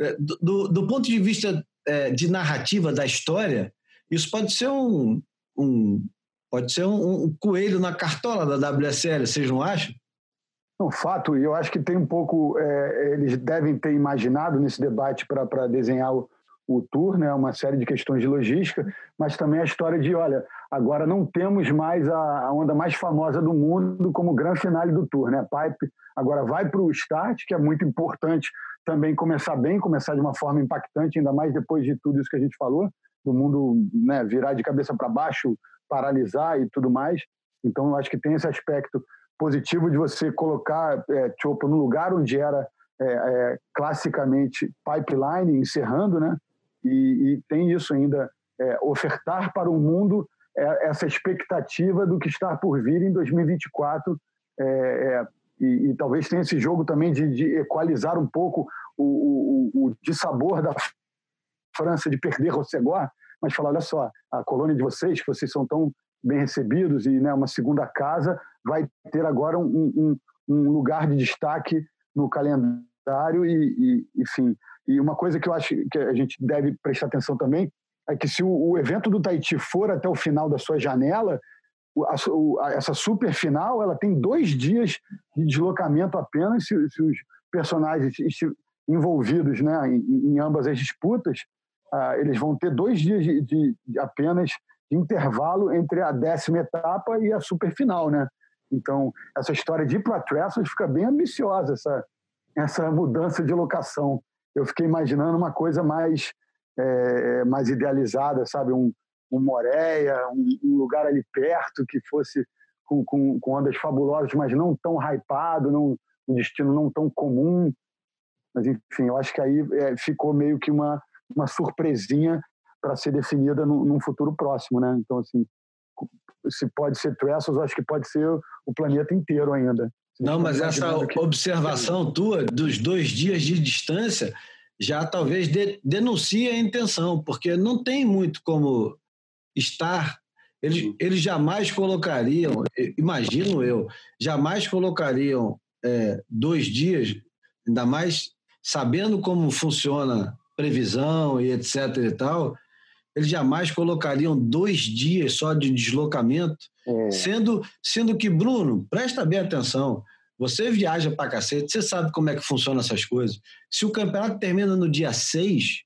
é, do, do ponto de vista é, de narrativa da história, Isso pode ser um, um pode ser um, um, coelho na cartola da WSL, vocês não acham? Um fato, e eu acho que tem um pouco, é, eles devem ter imaginado nesse debate para desenhar o, o tour, né, uma série de questões de logística, mas também a história de, olha, agora não temos mais a, a onda mais famosa do mundo como grande finale do tour, né? Pipe agora vai para o start, que é muito importante também começar bem, começar de uma forma impactante, ainda mais depois de tudo isso que a gente falou, do mundo né, virar de cabeça para baixo, paralisar e tudo mais. Então, eu acho que tem esse aspecto positivo de você colocar é, Chopo no lugar onde era é, é, classicamente pipeline, encerrando, né? E, e tem isso ainda, é, ofertar para o mundo é, essa expectativa do que está por vir em 2024 é, e, e, talvez tenha esse jogo também de, de equalizar um pouco o, o, o dissabor da França de perder Rossegor, mas falar, olha só, a colônia de vocês, que vocês são tão bem recebidos e né, uma segunda casa, vai ter agora um, um, um lugar de destaque no calendário e, e, enfim. E uma coisa que eu acho que a gente deve prestar atenção também é que se o, o evento do Tahiti for até o final da sua janela, essa super final ela tem dois dias de deslocamento apenas se, se os personagens envolvidos né, em, em, ambas as disputas uh, eles vão ter dois dias de, de, de, apenas de intervalo entre a décima etapa e a super final, né? Então essa história de ir para Trestles fica bem ambiciosa essa essa mudança de locação. Eu fiquei imaginando uma coisa mais é, mais idealizada, sabe, um, um Moreia, um, um, lugar ali perto que fosse com, com, com, ondas fabulosas, mas não tão hypado, não, um destino não tão comum. Mas, enfim, eu acho que aí é, ficou meio que uma, uma surpresinha para ser definida no, num futuro próximo, né? Então, assim, se pode ser Trestles, eu acho que pode ser o planeta inteiro ainda. Não, mas essa observação tua dos dois dias de distância já talvez de, denuncie a intenção, porque não tem muito como estar. Eles, uhum. eles jamais colocariam, imagino eu, jamais colocariam é, dois dias, ainda mais sabendo como funciona previsão e etc e tal, eles jamais colocariam dois dias só de deslocamento, é. sendo, sendo que, Bruno, presta bem atenção, você viaja para cacete, você sabe como é que funcionam essas coisas. Se o campeonato termina no dia 6,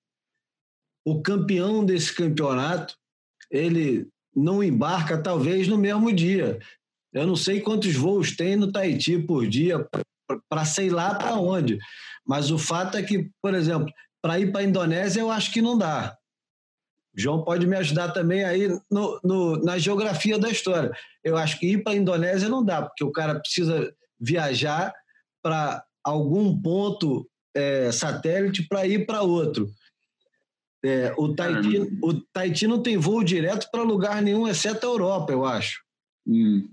o campeão desse campeonato ele não embarca talvez no mesmo dia. Eu não sei quantos voos tem no Tahiti por dia para sei lá para onde. Mas o fato é que, por exemplo, para ir para a Indonésia eu acho que não dá. O João pode me ajudar também aí no, no, na geografia da história. Eu acho que ir para a Indonésia não dá, porque o cara precisa viajar para algum ponto é, satélite para ir para outro. É, o, Tahiti, o Tahiti não tem voo direto para lugar nenhum, exceto a Europa, eu acho. Hum.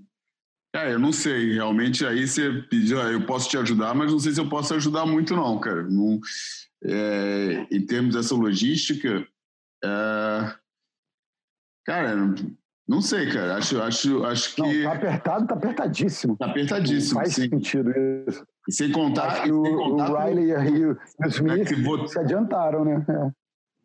É, eu não sei. Realmente, aí você pediu, ah, eu posso te ajudar, mas não sei se eu posso ajudar muito, não, cara. Não, é, em termos dessa logística, é, cara, não sei, cara. Acho, acho, acho que. Não, tá apertado, tá apertadíssimo. Tá apertadíssimo. Não faz sim. sentido isso. E sem contar. que o, sem contar o Riley e o Smith é vou... se adiantaram, né?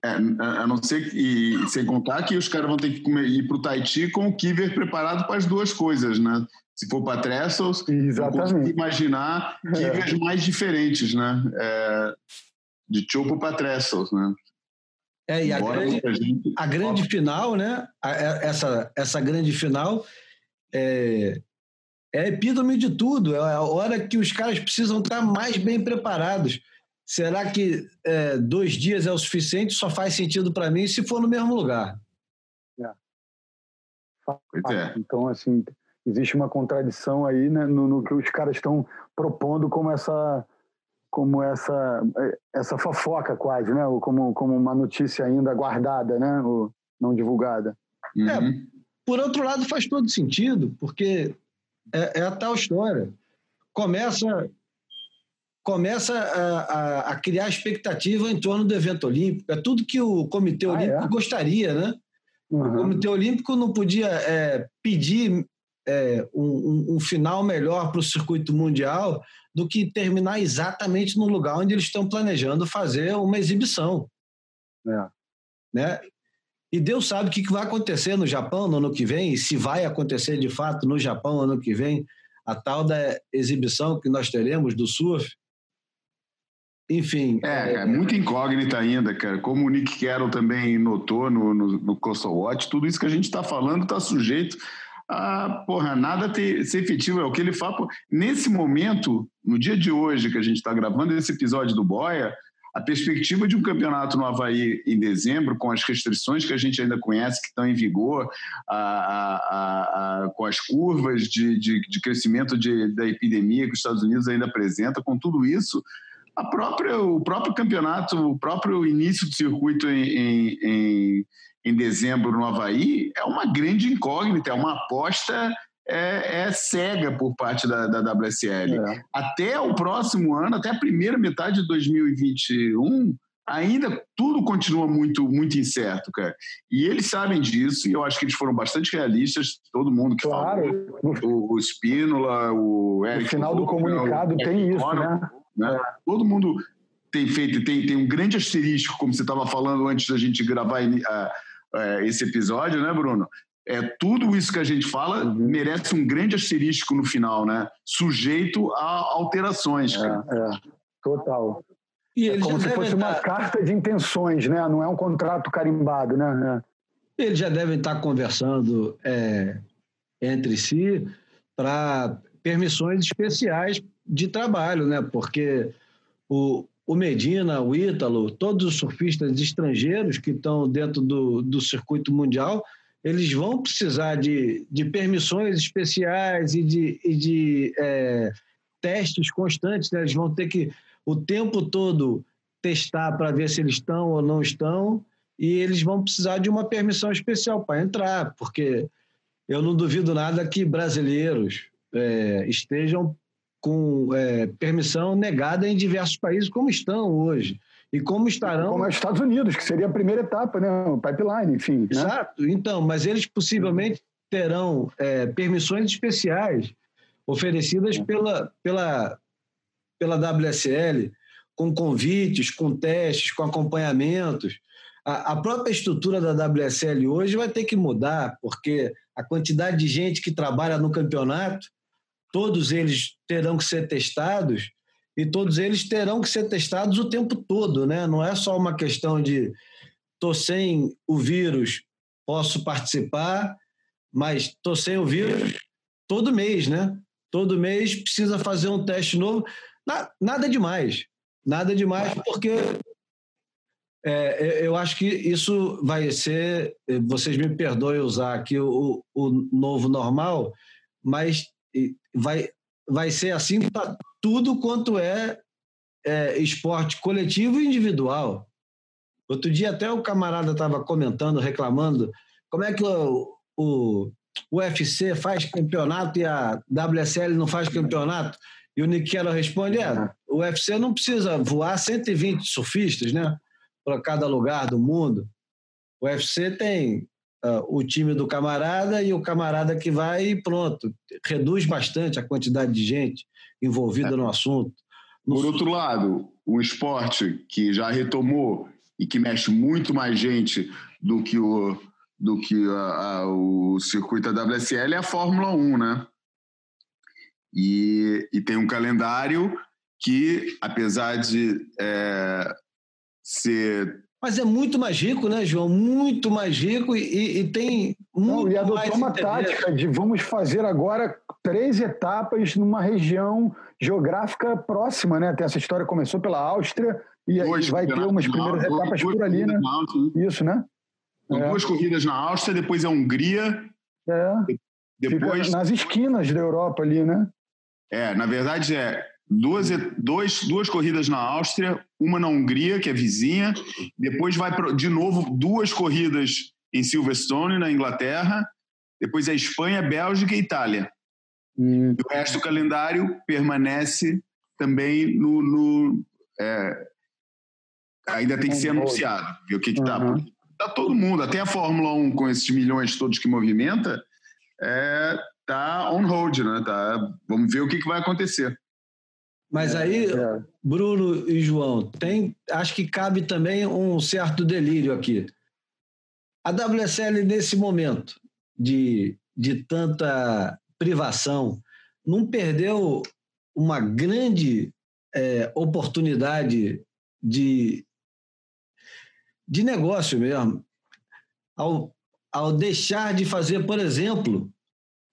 É. É, a não ser que, e sem contar que os caras vão ter que ir para o Tahiti com o Kiver preparado para as duas coisas, né? Se for para Trestles, Exatamente. imaginar Kivers é. mais diferentes, né? É, de Chopo para Trestles, né? É, e a grande, gente... a grande final, né? É, essa, essa grande final é, é epítome de tudo. É a hora que os caras precisam estar mais bem preparados. Será que é, dois dias é o suficiente? Só faz sentido para mim se for no mesmo lugar. É. é. Então, assim, existe uma contradição aí né, no, no, que os caras estão propondo como essa como essa essa fofoca quase, né? Ou como, como uma notícia ainda guardada, né? Ou não divulgada. Uhum. É, por outro lado, faz todo sentido, porque é, é a tal história. Começa começa a, a, a, criar expectativa em torno do evento olímpico. É tudo que o Comitê Olímpico ah, é? gostaria, né? Uhum. O Comitê Olímpico não podia é, pedir é, um, um, final melhor para o circuito mundial do que terminar exatamente no lugar onde eles estão planejando fazer uma exibição. É. Né? E Deus sabe o que vai acontecer no Japão no ano que vem, e se vai acontecer de fato no Japão no ano que vem, a tal da exibição que nós teremos do surf. Enfim. É, é muito incógnita ainda, cara. Como o Nick Carroll também notou no, no, no Coastal Watch, tudo isso que a gente está falando está sujeito a porra, nada ter, ser efetivo. É o que ele fala. Nesse momento, no dia de hoje que a gente está gravando esse episódio do Boia, a perspectiva de um campeonato no Havaí em dezembro, com as restrições que a gente ainda conhece, que estão em vigor, a, a, a, com as curvas de, de, de crescimento de, da epidemia que os Estados Unidos ainda apresenta, com tudo isso, a própria, o próprio campeonato, o próprio início do circuito em, em, em dezembro no Havaí é uma grande incógnita, é uma aposta é, é, cega por parte da, da WSL. É. Até o próximo ano, até a primeira metade de 2021, ainda tudo continua muito muito incerto, cara. E eles sabem disso, e eu acho que eles foram bastante realistas, todo mundo que claro. falou. O, o Spínola, o Eric. No final do comunicado tem isso, né? Né? Todo mundo tem feito, tem, tem um grande asterisco, como você estava falando antes da gente gravar a, a, esse episódio, né, Bruno? é, tudo isso que a gente fala uhum. merece um grande asterisco no final, né? Sujeito a alterações. É, é, total. E é como se fosse uma carta de intenções, né? Não é um contrato carimbado, né? É. Eles já devem estar conversando é, entre si para permissões especiais de trabalho, né? Porque o, o Medina, o Ítalo, todos os surfistas estrangeiros que estão dentro do, do circuito mundial eles vão precisar de, de permissões especiais e de, e de é, testes constantes. Né? Eles vão ter que, o tempo todo, testar para ver se eles estão ou não estão, e eles vão precisar de uma permissão especial para entrar, porque eu não duvido nada que brasileiros é, estejam com é, permissão negada em diversos países, como estão hoje. E como estarão. Como é os Estados Unidos, que seria a primeira etapa, né? O pipeline, enfim. Né? Exato. Então, mas eles possivelmente terão é, permissões especiais oferecidas pela, pela, pela WSL, com convites, com testes, com acompanhamentos. A, a própria estrutura da WSL hoje vai ter que mudar, porque a quantidade de gente que trabalha no campeonato, todos eles terão que ser testados e todos eles terão que ser testados o tempo todo, né? Não é só uma questão de tô sem o vírus, posso participar, mas tô sem o vírus todo mês, né? Todo mês precisa fazer um teste novo. Nada demais, nada demais, porque é, eu acho que isso vai ser, vocês me perdoem usar aqui o, o novo normal, mas vai, vai ser assim para tudo quanto é, é, esporte coletivo e individual. Outro dia até o camarada estava comentando, reclamando, como é que o, o, o UFC faz campeonato e a WSL não faz campeonato? E o Carroll responde, é, o UFC não precisa voar 120 surfistas, né? Para cada lugar do mundo. O UFC tem o time do camarada e o camarada que vai e pronto. Reduz bastante a quantidade de gente envolvida é. no assunto. No... Por outro lado, um esporte que já retomou e que mexe muito mais gente do que o, do que a, a, o circuito da WSL é a Fórmula 1, né? E, e tem um calendário que, apesar de é, ser mas é muito mais rico, né, João? Muito mais rico e, e tem muito Não, e adotou uma tática de vamos fazer agora três etapas numa região geográfica próxima, né? Até essa história começou pela Áustria e aí vai ter umas primeiras Áustria, etapas por ali, né? Áustria, Isso, né? São é. duas corridas na Áustria, depois a Hungria. É. Depois Fica nas esquinas da Europa ali, né? É, na verdade é duas, dois, duas corridas na Áustria, uma na Hungria, que é vizinha, depois vai de novo duas corridas em Silverstone, na Inglaterra, depois é Espanha, Bélgica e Itália. Hum. E o resto do calendário permanece também no. no é, ainda tem que ser anunciado, ver o que está. Uhum. Tá todo mundo, até a Fórmula 1 com esses milhões todos que movimenta, é, tá on hold, né? Tá, vamos ver o que, que vai acontecer. Mas é, aí, é. Bruno e João, tem, acho que cabe também um certo delírio aqui. A WSL, nesse momento de, de tanta privação, não perdeu uma grande é, oportunidade de, de negócio mesmo. Ao, ao deixar de fazer, por exemplo,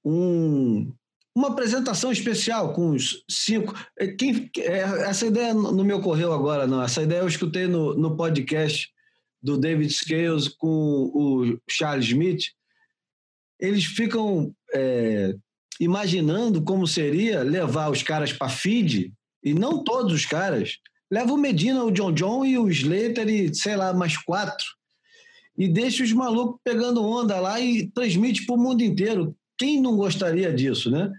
um, uma apresentação especial com os cinco. É, quem, é, essa ideia não me ocorreu agora, não. Essa ideia eu escutei no, no podcast do David Scales com o Charles Smith. Eles ficam é, imaginando como seria levar os caras para feed, e não todos os caras. Leva o Medina, o John John e o Slater e, sei lá, mais quatro. E deixa os malucos pegando onda lá e transmite para o mundo inteiro. Quem não gostaria disso, né?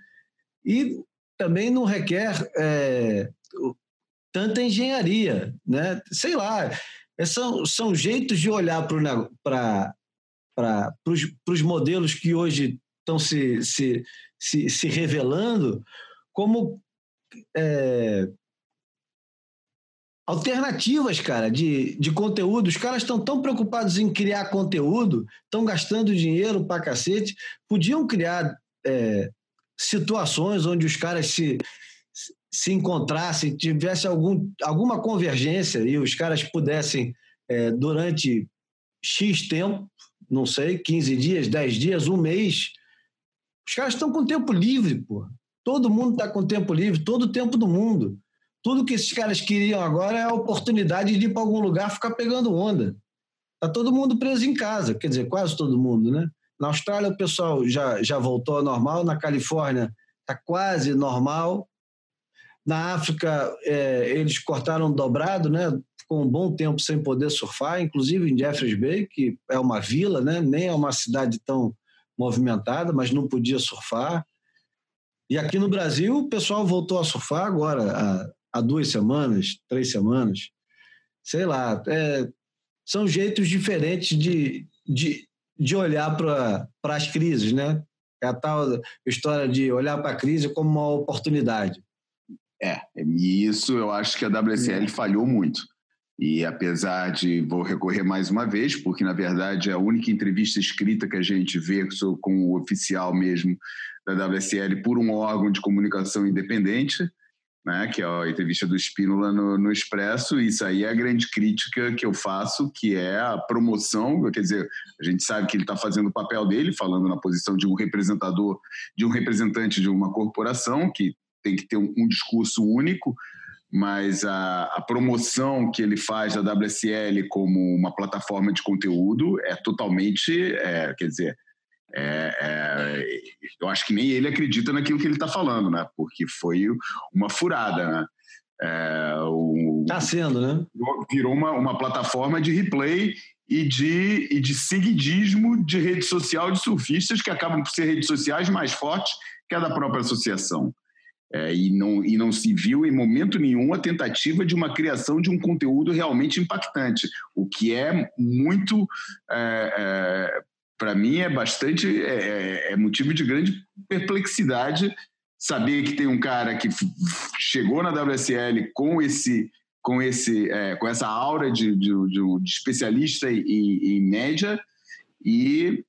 E também não requer é, tanta engenharia, né? Sei lá, é, são, são jeitos de olhar para os modelos que hoje estão se, se, se, se revelando como é, alternativas, cara, de, de conteúdo. Os caras estão tão preocupados em criar conteúdo, estão gastando dinheiro para cacete, podiam criar é, situações onde os caras se, se encontrassem, tivesse algum, alguma convergência e os caras pudessem, é, durante X tempo, não sei, 15 dias, 10 dias, um mês, os caras estão com tempo livre, pô. Todo mundo está com tempo livre, todo o tempo do mundo. Tudo que esses caras queriam agora é a oportunidade de ir para algum lugar ficar pegando onda. Tá todo mundo preso em casa, quer dizer, quase todo mundo, né? Na Austrália o pessoal já, já voltou ao normal, na Califórnia está quase normal. Na África é, eles cortaram dobrado, né? Ficou um bom tempo sem poder surfar, inclusive em Jeffreys Bay, que é uma vila, né? Nem é uma cidade tão movimentada, mas não podia surfar. E aqui no Brasil, o pessoal voltou a surfar agora, há, duas semanas, três semanas. Sei lá, é, são jeitos diferentes de, de, de olhar para as crises, né? É a tal história de olhar para a crise como uma oportunidade. É, e isso eu acho que a WSL é. falhou muito. E apesar de, vou recorrer mais uma vez, porque na verdade é a única entrevista escrita que a gente vê com o oficial mesmo da WSL por um órgão de comunicação independente, né, que é a entrevista do Espínola no, no Expresso, isso aí é a grande crítica que eu faço, que é a promoção, quer dizer, a gente sabe que ele está fazendo o papel dele, falando na posição de um representador, de um representante de uma corporação, que tem que ter um, um discurso único, mas a, a, promoção que ele faz da WSL como uma plataforma de conteúdo é totalmente, é, quer dizer, é, é, eu acho que nem ele acredita naquilo que ele está falando, né? Porque foi uma furada, né? É, sendo, né? Virou uma, uma plataforma de replay e de, e de seguidismo de rede social de surfistas que acabam por ser redes sociais mais fortes que a da própria associação. É, e, não, e não se viu em momento nenhum a tentativa de uma criação de um conteúdo realmente impactante, o que é muito é, é, para mim é bastante é, é, é, motivo de grande perplexidade saber que tem um cara que chegou na WSL com esse com esse é, com essa aura de, de, de especialista em, em, média e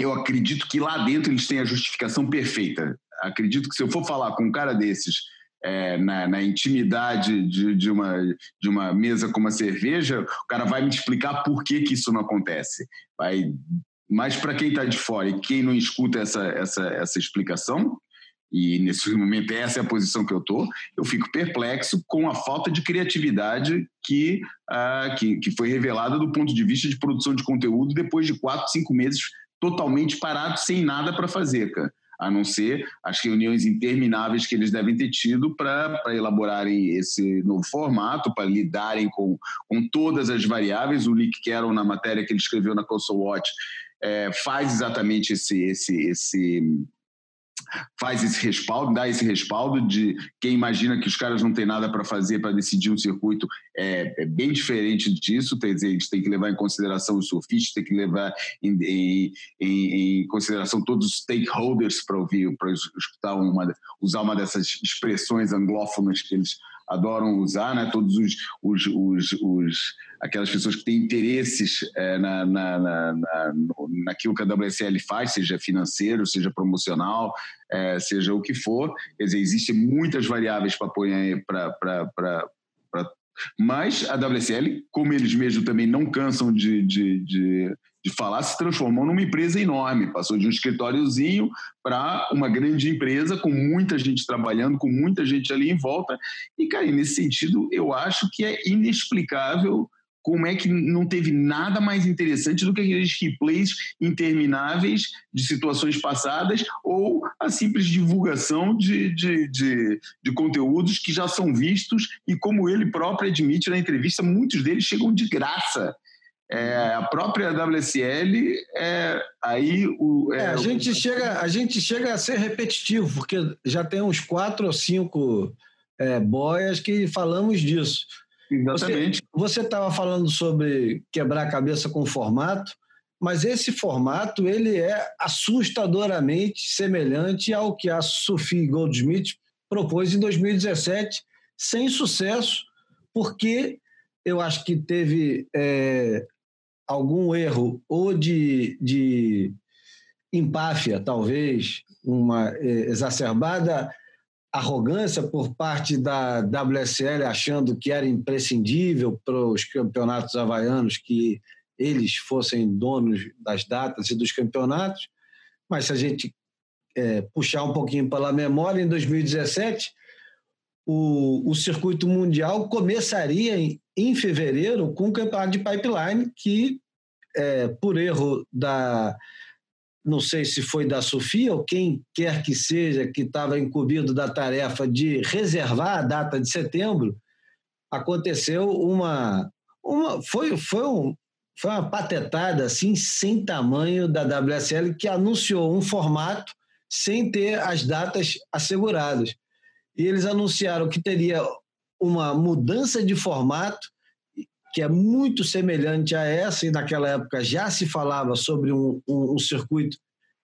eu acredito que lá dentro eles têm a justificação perfeita. Acredito que se eu for falar com um cara desses é, na, na, intimidade de, de, uma, de uma mesa com uma cerveja, o cara vai me explicar por que, que isso não acontece. Vai mas para quem está de fora e quem não escuta essa, essa, essa explicação, e nesse momento essa é a posição que eu estou, eu fico perplexo com a falta de criatividade que, uh, que, que foi revelada do ponto de vista de produção de conteúdo depois de quatro, cinco meses totalmente parado, sem nada para fazer, cara. A não ser as reuniões intermináveis que eles devem ter tido para elaborarem esse novo formato, para lidarem com, com todas as variáveis. O Nick Carroll, na matéria que ele escreveu na Console Watch, é, faz exatamente esse, esse, esse faz esse respaldo, dá esse respaldo de quem imagina que os caras não têm nada para fazer para decidir um circuito. É, é, bem diferente disso, quer dizer, eles têm que levar em consideração os surfistas, tem que levar em, em, em, em consideração todos os stakeholders para ouvir, para escutar uma, usar uma dessas expressões anglófonas que eles adoram usar, né? Todos os, os, os, os aquelas pessoas que têm interesses é, na, na, na, na, naquilo que a WSL faz, seja financeiro, seja promocional, é, seja o que for. Quer dizer, existem muitas variáveis para pôr para mas a WSL, como eles mesmos também não cansam de, de, de, de falar, se transformou numa empresa enorme. Passou de um escritóriozinho para uma grande empresa com muita gente trabalhando, com muita gente ali em volta. E, cara, nesse sentido, eu acho que é inexplicável como é que não teve nada mais interessante do que aqueles replays intermináveis de situações passadas ou a simples divulgação de, de, de, de, conteúdos que já são vistos e, como ele próprio admite na entrevista, muitos deles chegam de graça. É, a própria WSL é aí o, é, é, a gente o... chega a gente chega a ser repetitivo porque já tem uns quatro ou cinco é, boias que falamos disso. Exatamente. Você estava falando sobre quebrar a cabeça com o formato, mas esse formato ele é assustadoramente semelhante ao que a Sophie Goldsmith propôs em 2017, sem sucesso, porque eu acho que teve é, algum erro ou de, de empáfia, talvez, uma é, exacerbada arrogância por parte da WSL achando que era imprescindível para os campeonatos havaianos que eles fossem donos das datas e dos campeonatos, mas se a gente é, puxar um pouquinho pela memória, em 2017 o, o circuito mundial começaria em, em fevereiro com o campeonato de pipeline que, é, por erro da não sei se foi da Sofia ou quem quer que seja que estava incumbido da tarefa de reservar a data de setembro, aconteceu uma, uma foi, foi, um, foi uma patetada assim sem tamanho da WSL que anunciou um formato sem ter as datas asseguradas. E eles anunciaram que teria uma mudança de formato que é muito semelhante a essa, e naquela época já se falava sobre um, um, um circuito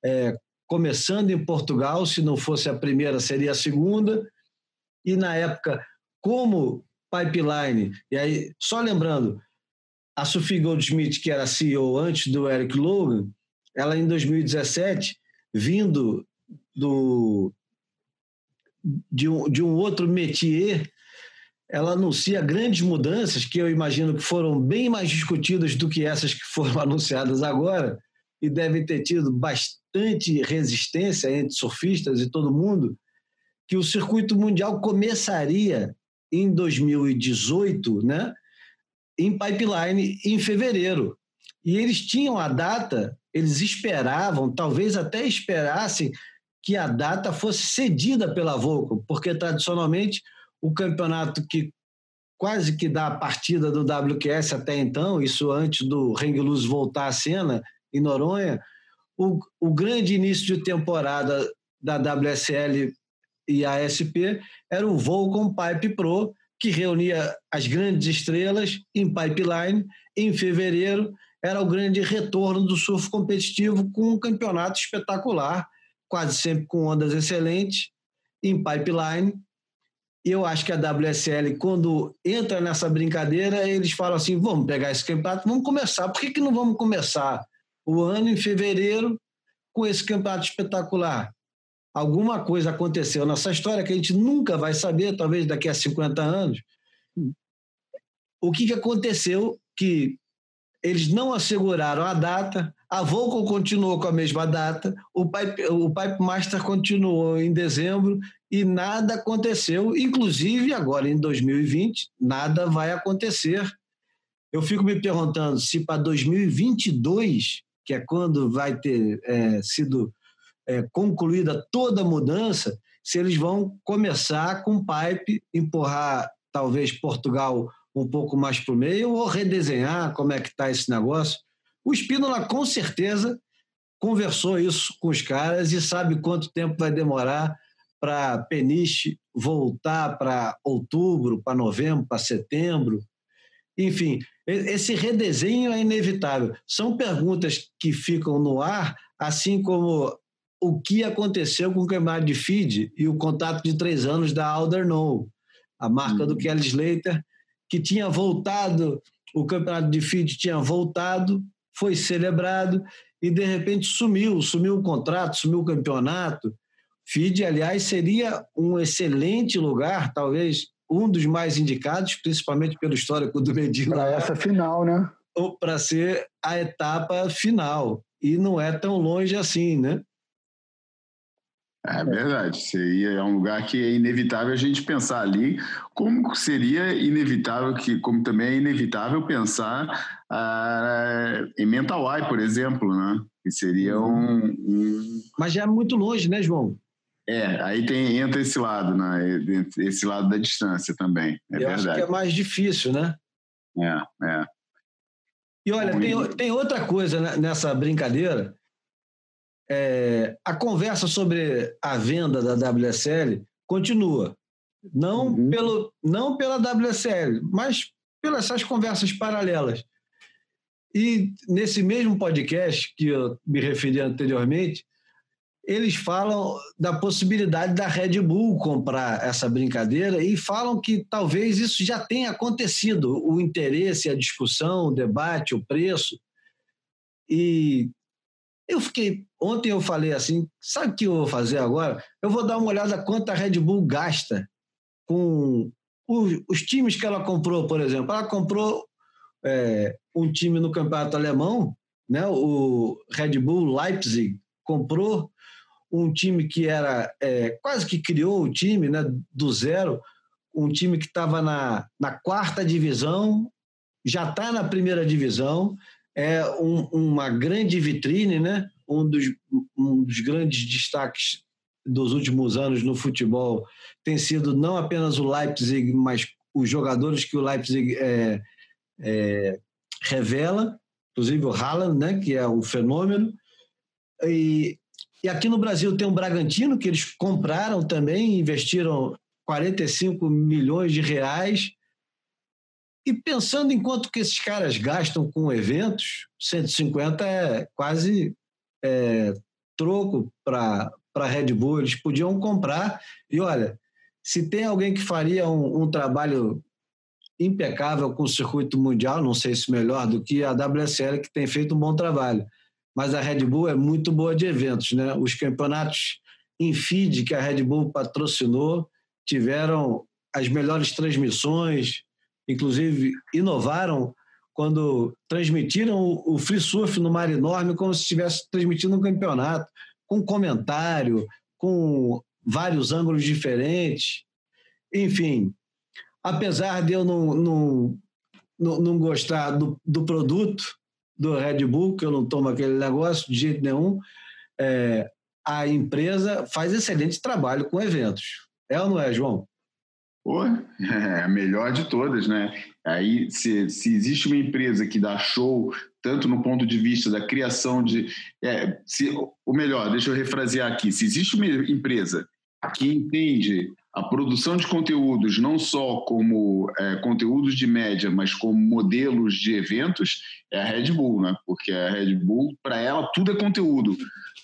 é, começando em Portugal, se não fosse a primeira, seria a segunda, e na época, como pipeline, e aí, só lembrando, a Sophie Goldschmidt, que era CEO antes do Eric Logan, ela em 2017, vindo do, de, um, de um outro métier, ela anuncia grandes mudanças que eu imagino que foram bem mais discutidas do que essas que foram anunciadas agora e devem ter tido bastante resistência entre surfistas e todo mundo, que o circuito mundial começaria em 2018, né, em pipeline em fevereiro. E eles tinham a data, eles esperavam, talvez até esperassem que a data fosse cedida pela Volco, porque tradicionalmente o campeonato que quase que dá a partida do WQS até então, isso antes do Ring Luz voltar à cena em Noronha, o, o grande início de temporada da WSL e a SP era o Volcom Pipe Pro, que reunia as grandes estrelas em pipeline. Em fevereiro, era o grande retorno do surf competitivo com um campeonato espetacular, quase sempre com ondas excelentes, em pipeline eu acho que a WSL, quando entra nessa brincadeira, eles falam assim: vamos pegar esse campeonato, vamos começar. Por que, que não vamos começar o ano em fevereiro com esse campeonato espetacular? Alguma coisa aconteceu nessa história que a gente nunca vai saber, talvez daqui a 50 anos. O que, que aconteceu que eles não asseguraram a data, a Volcom continuou com a mesma data, o Pipe, o Pipe Master continuou em dezembro e nada aconteceu, inclusive agora em 2020, nada vai acontecer. Eu fico me perguntando se para 2022, que é quando vai ter é, sido é, concluída toda a mudança, se eles vão começar com pipe, empurrar talvez Portugal um pouco mais para o meio ou redesenhar como é que está esse negócio. O Spínola com certeza conversou isso com os caras e sabe quanto tempo vai demorar para Peniche voltar para outubro, para novembro, para setembro. Enfim, esse redesenho é inevitável. São perguntas que ficam no ar, assim como o que aconteceu com o queimado de feed e o contato de três anos da Alder No. a marca do uhum. Kelly Slater, que tinha voltado, o campeonato de feed tinha voltado, foi celebrado e de repente sumiu, sumiu o contrato, sumiu o campeonato. Feed, aliás, seria um excelente lugar, talvez um dos mais indicados, principalmente pelo histórico do Medina. Para essa final, né? Ou para ser a etapa final. E não é tão longe assim, né? É verdade, seria é um lugar que é inevitável a gente pensar ali, como seria inevitável que, como também é inevitável pensar uh, em Mental Eye, por exemplo, né? Que seria um, um, Mas já é muito longe, né, João? É, aí tem, entra esse lado, né? Esse lado da distância também. É Eu verdade. acho que é mais difícil, né? É, é. E olha, tem, tem outra coisa nessa brincadeira é, a conversa sobre a venda da WSL continua. Não, uhum. pelo, não pela WSL, mas pelas essas conversas paralelas. E nesse mesmo podcast que eu me referi anteriormente, eles falam da possibilidade da Red Bull comprar essa brincadeira e falam que talvez isso já tenha acontecido, o interesse, a discussão, o debate, o preço. E eu fiquei. Ontem eu falei assim: sabe o que eu vou fazer agora? Eu vou dar uma olhada quanto a Red Bull gasta com os, os times que ela comprou, por exemplo. Ela comprou é, um time no campeonato alemão, né? o Red Bull Leipzig comprou um time que era é, quase que criou o time né, do zero, um time que estava na, na quarta divisão, já está na primeira divisão, é um, uma grande vitrine, né? um, dos, um dos grandes destaques dos últimos anos no futebol tem sido não apenas o Leipzig, mas os jogadores que o Leipzig é, é, revela, inclusive o Haaland, né, que é um fenômeno. E, e aqui no Brasil tem o Bragantino, que eles compraram também, investiram 45 milhões de reais e pensando em quanto que esses caras gastam com eventos, 150 é quase é, troco para a Red Bull. Eles podiam comprar. E olha, se tem alguém que faria um, um trabalho impecável com o circuito mundial, não sei se melhor do que a WSL, que tem feito um bom trabalho. Mas a Red Bull é muito boa de eventos. Né? Os campeonatos em feed que a Red Bull patrocinou tiveram as melhores transmissões, inclusive inovaram quando transmitiram o free surf no mar enorme como se estivesse transmitindo um campeonato, com comentário, com vários ângulos diferentes. Enfim, apesar de eu não, não, não, gostar do, do produto do Red Bull, que eu não tomo aquele negócio de jeito nenhum, é, a empresa faz excelente trabalho com eventos. É ou não é, João? Pô, é a melhor de todas, né? Aí, se, se existe uma empresa que dá show, tanto no ponto de vista da criação de. É, se, ou melhor, deixa eu refrasear aqui: se existe uma empresa que entende a produção de conteúdos não só como é, conteúdos de média, mas como modelos de eventos, é a Red Bull, né? Porque a Red Bull, para ela, tudo é conteúdo.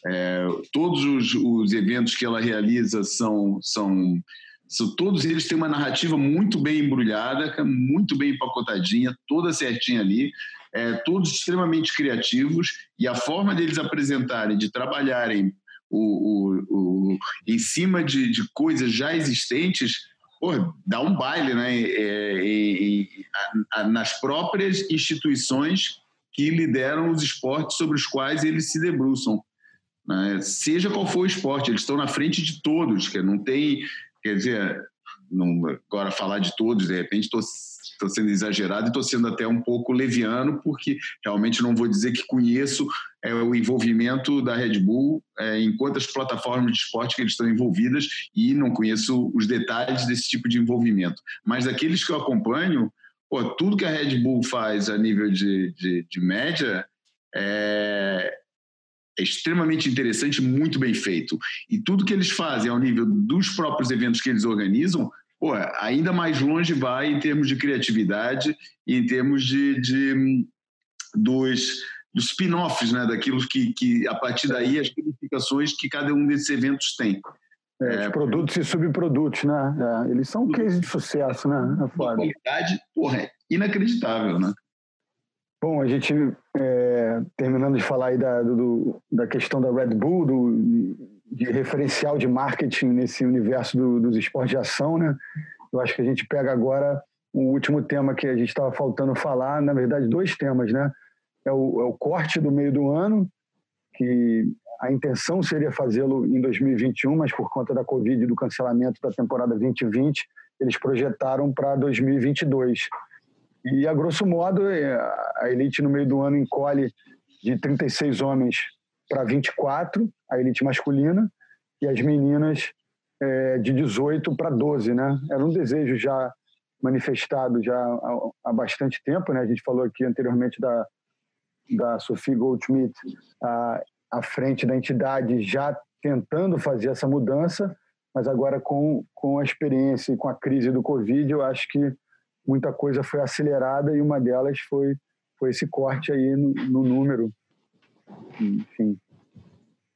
É, todos os, os eventos que ela realiza são, são todos eles têm uma narrativa muito bem embrulhada, muito bem empacotadinha, toda certinha ali, é, todos extremamente criativos, e a forma deles apresentarem, de trabalharem o, o, o em cima de, de, coisas já existentes, pô, dá um baile né? É, é, nas próprias instituições que lideram os esportes sobre os quais eles se debruçam. Né? Seja qual for o esporte, eles estão na frente de todos, que não tem Quer dizer, não, agora falar de todos, de repente estou sendo exagerado e estou sendo até um pouco leviano, porque realmente não vou dizer que conheço é, o envolvimento da Red Bull é, em quantas plataformas de esporte que eles estão envolvidas e não conheço os detalhes desse tipo de envolvimento. Mas aqueles que eu acompanho, pô, tudo que a Red Bull faz a nível de, de, de média é, é extremamente interessante, muito bem feito. E tudo que eles fazem ao nível dos próprios eventos que eles organizam, pô, ainda mais longe vai em termos de criatividade e em termos de, de dos, dos spin-offs, né, daquilo que, que, a partir daí, as ramificações que cada um desses eventos tem. É, é, produtos e subprodutos, né? É, eles são um case de sucesso, né? É a qualidade, porra, é inacreditável, né? Bom, a gente, é, terminando de falar aí da, do, da questão da Red Bull, do, de referencial de marketing nesse universo do, dos esportes de ação, né? Eu acho que a gente pega agora o último tema que a gente estava faltando falar, na verdade, dois temas, né? É o, é o corte do meio do ano, que a intenção seria fazê-lo em 2021, mas por conta da Covid e do cancelamento da temporada 2020, eles projetaram para 2022. E, a grosso modo, é, a elite no meio do ano encolhe de 36 homens para 24, a elite masculina, e as meninas é, de 18 para 12, né? Era um desejo já manifestado já há, bastante tempo, né? A gente falou aqui anteriormente da, da Sophie Goldschmidt, a, à frente da entidade já tentando fazer essa mudança, mas agora com, com a experiência e com a crise do Covid, eu acho que muita coisa foi acelerada e uma delas foi, foi esse corte aí no, no número. Enfim.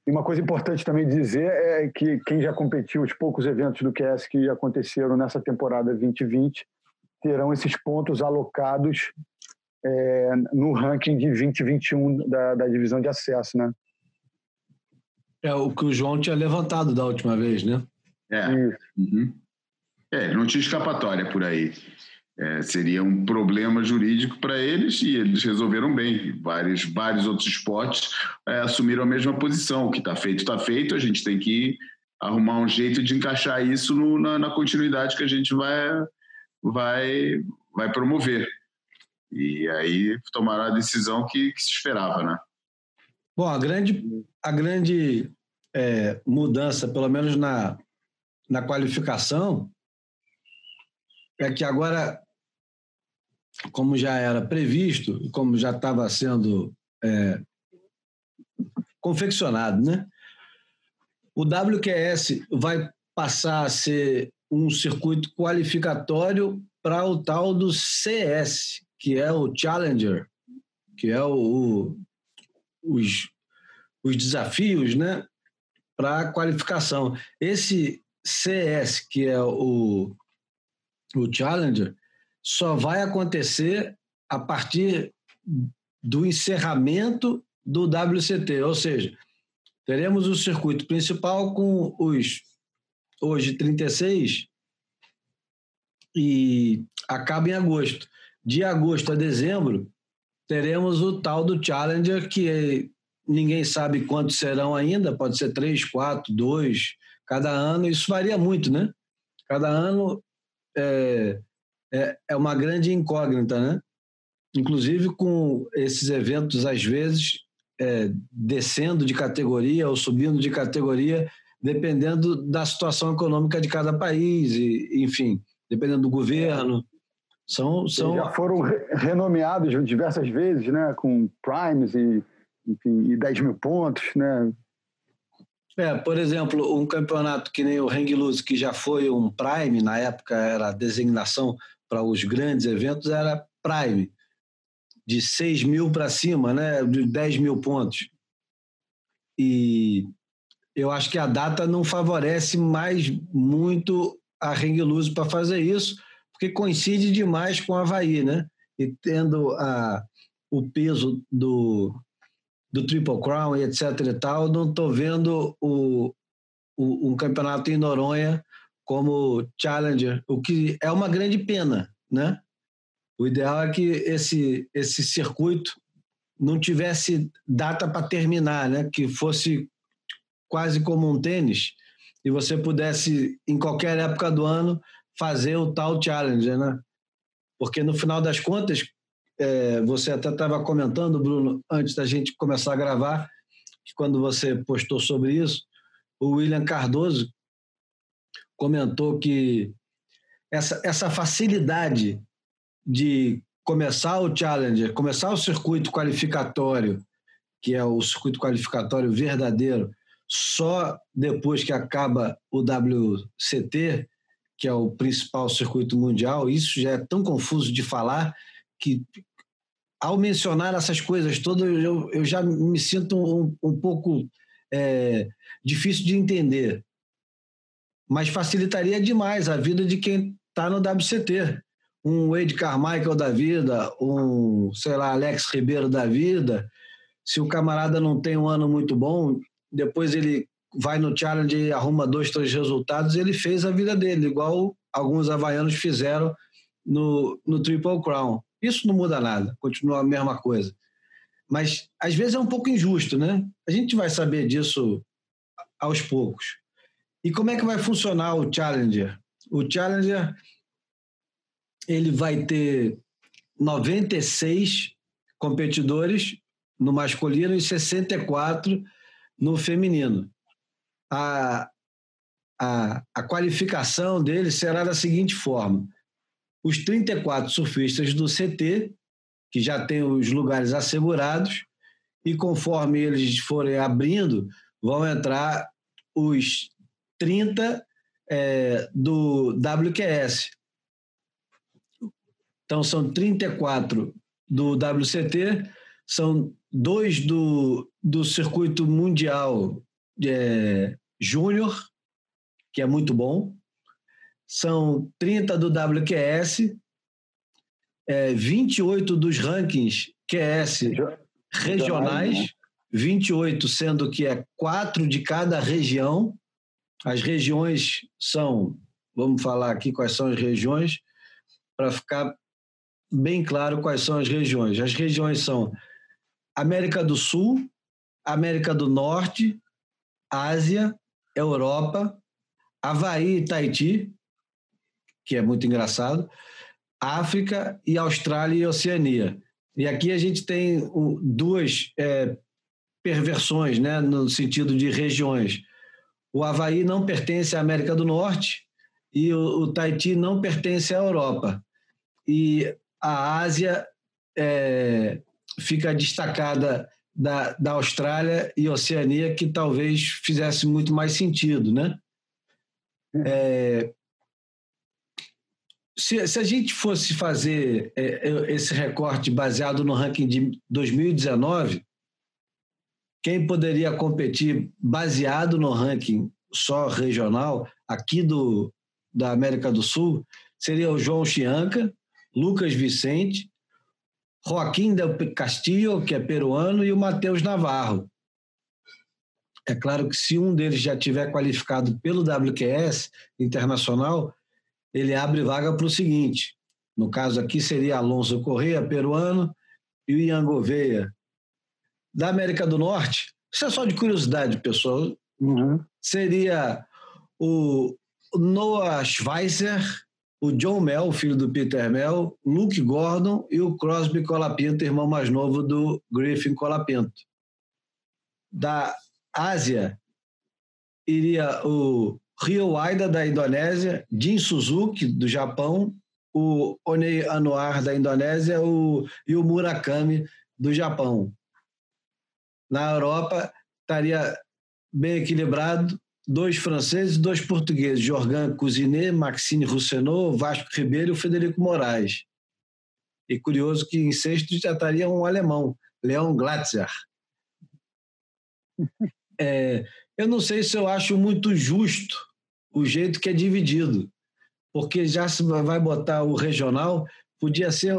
E uma coisa importante também dizer é que quem já competiu os poucos eventos do QS que aconteceram nessa temporada 2020 terão esses pontos alocados é, no ranking de 2021 da, da divisão de acesso, né? É o que o João tinha levantado da última vez, né? É. Uhum. É, não tinha escapatória por aí. É, seria um problema jurídico para eles e eles resolveram bem. Vários, vários outros esportes é, assumiram a mesma posição. O que está feito, está feito. A gente tem que arrumar um jeito de encaixar isso no, na, na, continuidade que a gente vai, vai, vai promover. E aí tomaram a decisão que, que se esperava, né? Bom, a grande, a grande é, mudança, pelo menos na, na qualificação, é que agora, como já era previsto, como já estava sendo é, confeccionado, né? O WQS vai passar a ser um circuito qualificatório para o tal do CS, que é o Challenger, que é o, os, os desafios né, para a qualificação. Esse CS, que é o, o Challenger, só vai acontecer a partir do encerramento do WCT, ou seja, teremos o circuito principal com os hoje 36 e acaba em agosto. De agosto a dezembro, teremos o tal do Challenger, que ninguém sabe quantos serão ainda, pode ser três, quatro, dois, cada ano, isso varia muito, né? Cada ano é, é, é uma grande incógnita, né? Inclusive com esses eventos, às vezes, é, descendo de categoria ou subindo de categoria, dependendo da situação econômica de cada país, e, enfim, dependendo do governo. São, são... já foram renomeados diversas vezes, né? Com primes e, enfim, e 10 mil pontos, né? É, por exemplo, um campeonato que nem o Hang Loose, que já foi um prime, na época era a designação para os grandes eventos, era prime, de 6 mil para cima, né? De 10 mil pontos. E eu acho que a data não favorece mais muito a Hang Loose para fazer isso, porque coincide demais com o Havaí, né? E tendo a, o peso do, do Triple Crown e etc e tal, não estou vendo o, o, um campeonato em Noronha como Challenger, o que é uma grande pena, né? O ideal é que esse, esse circuito não tivesse data para terminar, né? Que fosse quase como um tênis e você pudesse, em qualquer época do ano, fazer o tal Challenger, né? Porque no final das contas, é, você até estava comentando, Bruno, antes da gente começar a gravar, que quando você postou sobre isso, o William Cardoso comentou que essa, essa facilidade de começar o Challenger, começar o circuito qualificatório, que é o circuito qualificatório verdadeiro, só depois que acaba o WCT, que é o principal circuito mundial, isso já é tão confuso de falar que, ao mencionar essas coisas todas, eu, eu já me sinto um, um pouco é, difícil de entender. Mas facilitaria demais a vida de quem está no WCT. Um Wade Carmichael da vida, um, sei lá, Alex Ribeiro da vida. Se o camarada não tem um ano muito bom, depois ele vai no challenge e arruma dois, três resultados, ele fez a vida dele, igual alguns havaianos fizeram no, no Triple Crown. Isso não muda nada, continua a mesma coisa. Mas às vezes é um pouco injusto, né? A gente vai saber disso aos poucos. E como é que vai funcionar o Challenger? O Challenger ele vai ter 96 competidores no masculino e 64 no feminino. A, a, a qualificação dele será da seguinte forma: os 34 surfistas do CT, que já têm os lugares assegurados, e conforme eles forem abrindo, vão entrar os 30 é, do WQS. Então, são 34 do WCT, são dois do, do circuito mundial é, júnior, que é muito bom, são 30 do WQS, é, 28 dos rankings QS regionais, 28 sendo que é quatro de cada região. As regiões são, vamos falar aqui quais são as regiões, para ficar bem claro quais são as regiões. As regiões são América do Sul, América do Norte, Ásia, Europa, Havaí e Tahiti, que é muito engraçado, África e Austrália e Oceania. E aqui a gente tem duas é, perversões, né, no sentido de regiões. O Havaí não pertence à América do Norte e o, o Tahiti não pertence à Europa. E a Ásia é, fica destacada da, da Austrália e Oceania, que talvez fizesse muito mais sentido, né? É, se, se, a gente fosse fazer é, esse recorte baseado no ranking de 2019, quem poderia competir baseado no ranking só regional aqui do, da América do Sul seria o João Chianca, Lucas Vicente, Joaquim Del Castillo, que é peruano, e o Matheus Navarro. É claro que se um deles já tiver qualificado pelo WQS internacional, ele abre vaga para o seguinte. No caso aqui seria Alonso Correia, peruano, e o Ian Gouveia, da América do Norte. Isso é só de curiosidade, pessoal. Uhum. Seria o Noah Schweizer, o John Mel, filho do Peter Mel, Luke Gordon e o Crosby Colapinto, irmão mais novo do Griffin Colapinto. Da Ásia, iria o Ryo Aida, da Indonésia, Jin Suzuki, do Japão, o Onei Anuar, da Indonésia o, e o Murakami, do Japão. Na Europa, estaria bem equilibrado, dois franceses e dois portugueses, Jorgan Cousinet, Maxine Roussenot, Vasco Ribeiro e Federico Moraes. E curioso que em sexto já estaria um alemão, Leon Glatzer. É, eu não sei se eu acho muito justo o jeito que é dividido, porque já se vai botar o regional, podia ser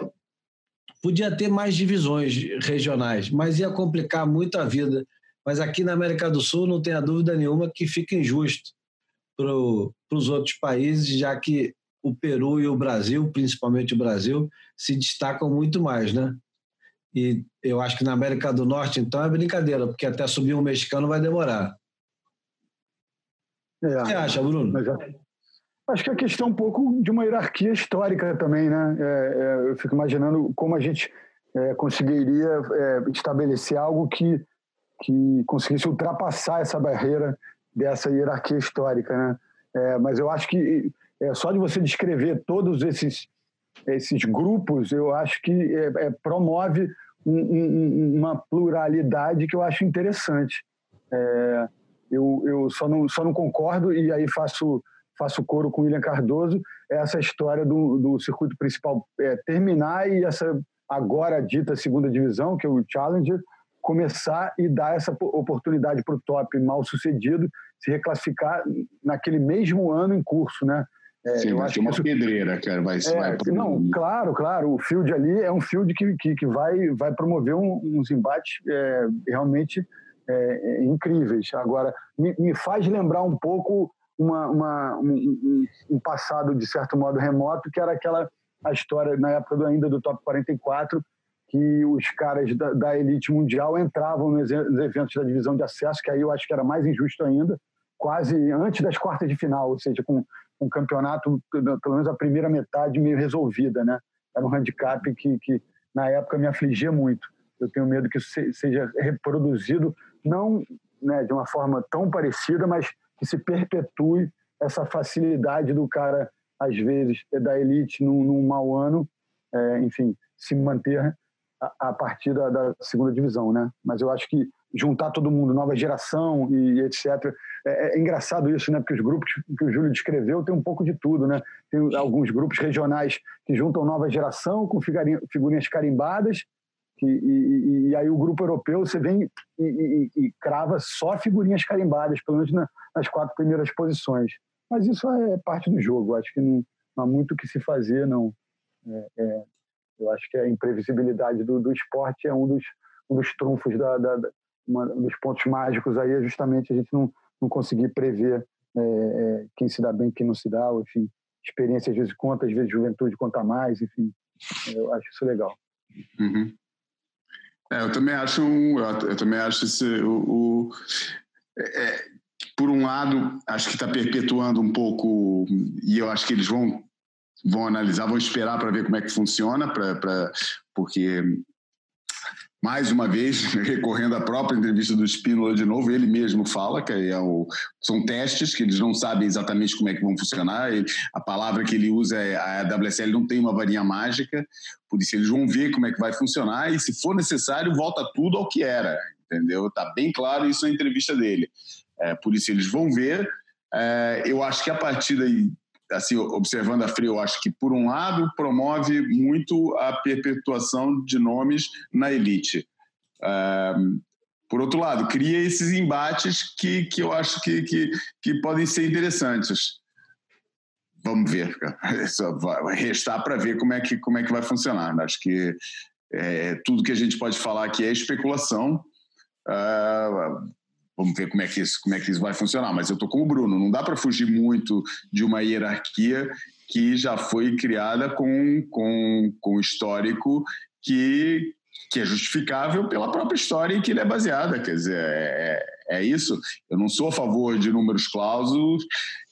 podia ter mais divisões regionais, mas ia complicar muito a vida mas aqui na América do Sul não tenha dúvida nenhuma que fica injusto para os outros países, já que o Peru e o Brasil, principalmente o Brasil, se destacam muito mais, né? E eu acho que na América do Norte, então, é brincadeira, porque até subir um mexicano vai demorar. É, o que você acha, Bruno? Acho que a questão é um pouco de uma hierarquia histórica também, né? É, é, eu fico imaginando como a gente é, conseguiria é, estabelecer algo que que conseguisse ultrapassar essa barreira dessa hierarquia histórica, né? É, mas eu acho que só de você descrever todos esses esses grupos, eu acho que promove um, um, uma pluralidade que eu acho interessante. Eu, eu só não só não concordo e aí faço faço coro com o William Cardoso essa história do, do circuito principal é, terminar e essa agora dita segunda divisão que é o Challenger começar e dar essa oportunidade para o top mal sucedido se reclassificar naquele mesmo ano em curso, né? É, Sim, vai ser uma isso... pedreira, cara. Vai, é, vai Não, claro, claro. O field ali é um field que, que, que vai, vai promover um, uns embates é, realmente é, é, incríveis. Agora, me, me, faz lembrar um pouco uma, uma um, um, passado, de certo modo, remoto, que era aquela a história, na época ainda do Top 44, que os caras da, da elite mundial entravam nos eventos da divisão de acesso, que aí eu acho que era mais injusto ainda, quase antes das quartas de final, ou seja, com um campeonato, pelo menos a primeira metade, meio resolvida, né? Era um handicap que, que na época me afligia muito. Eu tenho medo que isso seja reproduzido, não né, de uma forma tão parecida, mas que se perpetue essa facilidade do cara, às vezes, da elite num, num mau ano, é, enfim, se manter a, a partir da, da, segunda divisão, né? Mas eu acho que juntar todo mundo, nova geração e, etc. É, é, engraçado isso, né? Porque os grupos que o Júlio descreveu tem um pouco de tudo, né? Tem alguns grupos regionais que juntam nova geração com figurinhas carimbadas e, e, e aí o grupo europeu você vem e, e, crava só figurinhas carimbadas, pelo menos na, nas quatro primeiras posições. Mas isso é parte do jogo. Acho que não, não há muito o que se fazer, não. É, é, eu acho que a imprevisibilidade do, do esporte é um dos, um dos trunfos da, da, uma, um dos pontos mágicos aí é justamente a gente não, não conseguir prever é, é, quem se dá bem, quem não se dá, enfim, experiência às vezes conta, às vezes juventude conta mais, enfim, eu acho isso legal. Uhum. É, eu também acho um, eu, também acho esse, o, o é, por um lado acho que está perpetuando um pouco e eu acho que eles vão vão analisar, vão esperar para ver como é que funciona, para porque mais uma vez, recorrendo à própria entrevista do Spínola de novo, ele mesmo fala que é o, são testes que eles não sabem exatamente como é que vão funcionar. Ele, a palavra que ele usa é a WSL não tem uma varinha mágica, por isso eles vão ver como é que vai funcionar e, se for necessário, volta tudo ao que era, entendeu? Está bem claro isso na entrevista dele. É, por isso eles vão ver. É, eu acho que a partir daí assim, observando a Frio, acho que, por um lado, promove muito a perpetuação de nomes na elite. Uh, por outro lado, cria esses embates que, que eu acho que, que, que podem ser interessantes. Vamos ver, só vai restar para ver como é, que, como é que vai funcionar. Acho que é, tudo que a gente pode falar aqui é especulação. Uh, Vamos ver como é que isso, como é que isso vai funcionar. Mas eu estou com o Bruno. Não dá para fugir muito de uma hierarquia que já foi criada com, com, com histórico que, que é justificável pela própria história em que ele é baseada. Quer dizer, é, é isso. Eu não sou a favor de números clausos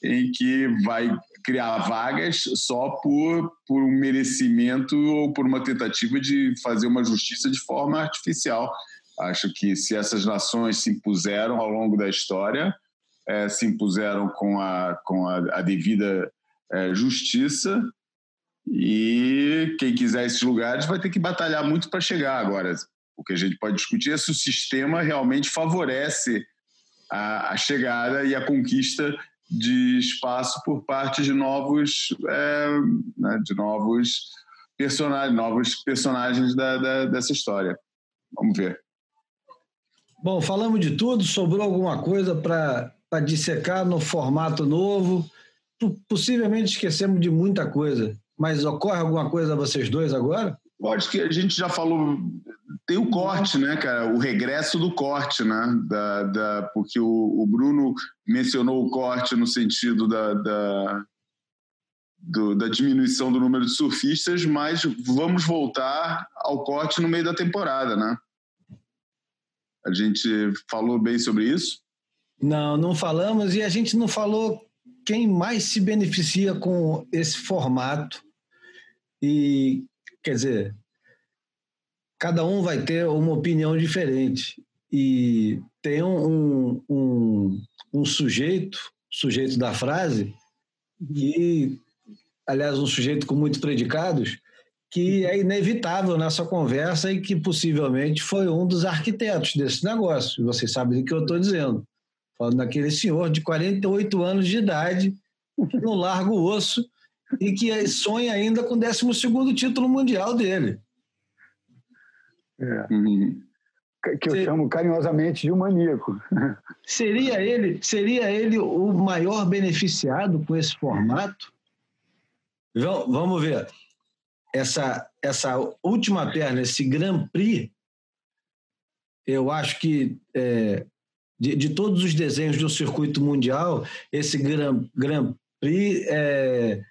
em que vai criar vagas só por, por um merecimento ou por uma tentativa de fazer uma justiça de forma artificial. Acho que se essas nações se impuseram ao longo da história, é, se impuseram com a, com a, a devida é, justiça, e quem quiser esses lugares vai ter que batalhar muito para chegar. Agora, o que a gente pode discutir é se o sistema realmente favorece a, a chegada e a conquista de espaço por parte de novos, é, né, de novos personagens, novos personagens da, da, dessa história. Vamos ver. Bom, falamos de tudo, sobrou alguma coisa para dissecar no formato novo. Possivelmente esquecemos de muita coisa, mas ocorre alguma coisa a vocês dois agora? Acho que a gente já falou. Tem o corte, né, cara? O regresso do corte, né? Da, da, porque o, o Bruno mencionou o corte no sentido da, da, do, da diminuição do número de surfistas, mas vamos voltar ao corte no meio da temporada, né? A gente falou bem sobre isso? Não, não falamos e a gente não falou quem mais se beneficia com esse formato. E, quer dizer, cada um vai ter uma opinião diferente. E tem um, um, um sujeito, sujeito da frase, que, aliás, um sujeito com muitos predicados, que é inevitável nessa conversa e que possivelmente foi um dos arquitetos desse negócio. Vocês sabem do que eu estou dizendo. Falando daquele senhor de 48 anos de idade, no largo osso, e que sonha ainda com o 12 título mundial dele. É. Uhum. que eu Ser... chamo carinhosamente de um maníaco. Seria ele, seria ele o maior beneficiado com esse formato? Vamos ver. Essa, essa última perna, esse Grand Prix, eu acho que é, de, de, todos os desenhos do circuito mundial, esse Grand, Grand Prix é,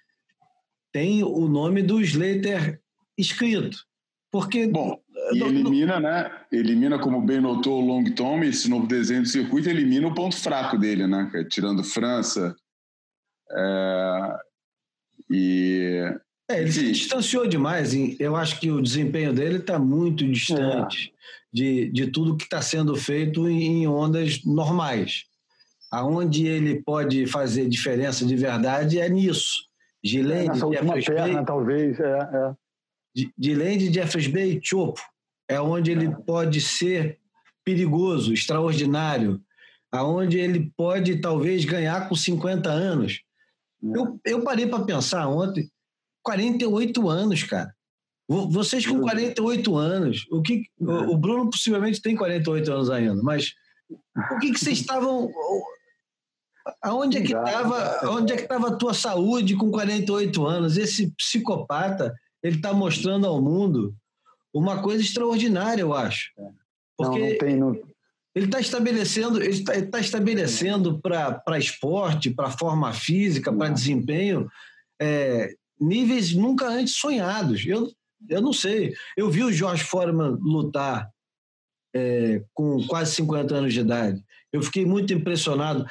tem o nome do Slater escrito. Porque. Bom, e elimina, né? Elimina, como bem notou o Long Tom, esse novo desenho do circuito, elimina o ponto fraco dele, né? Tirando França. É, e. É, ele se distanciou demais. Eu acho que o desempenho dele está muito distante é. de, de tudo que está sendo feito em ondas normais. Aonde ele pode fazer diferença de verdade é nisso. Gilene, é, Jeffers perna, Bay, talvez. É, é. Gilene, Jeffers Bay e Chopo. É onde ele pode ser perigoso, extraordinário. Aonde ele pode, talvez, ganhar com 50 anos. Eu, eu parei para pensar ontem, 48 anos, cara. Vocês com 48 anos, o que o Bruno possivelmente tem 48 anos ainda, mas o que, que vocês estavam Aonde é que estava, onde é que estava a tua saúde com 48 anos? Esse psicopata, ele está mostrando ao mundo uma coisa extraordinária, eu acho. Porque não, não tem, não... ele está estabelecendo, ele está tá estabelecendo para esporte, para forma física, para desempenho, é, níveis nunca antes sonhados. Eu, eu não sei. Eu vi o Jorge Foreman lutar é, com quase 50 anos de idade. Eu fiquei muito impressionado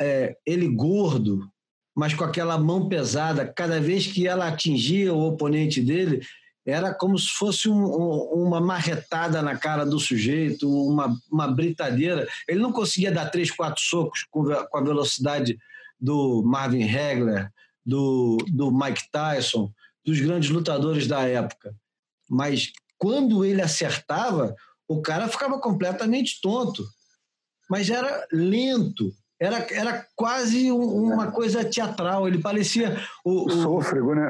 é, ele gordo, mas com aquela mão pesada, cada vez que ela atingia o oponente dele, era como se fosse um, um, uma marretada na cara do sujeito, uma, uma britadeira. Ele não conseguia dar três, quatro socos com, com a velocidade do Marvin Hagler, do, do Mike Tyson, dos grandes lutadores da época. Mas quando ele acertava, o cara ficava completamente tonto. Mas era lento, era, era quase uma coisa teatral. Ele parecia. O, o sôfrego, né?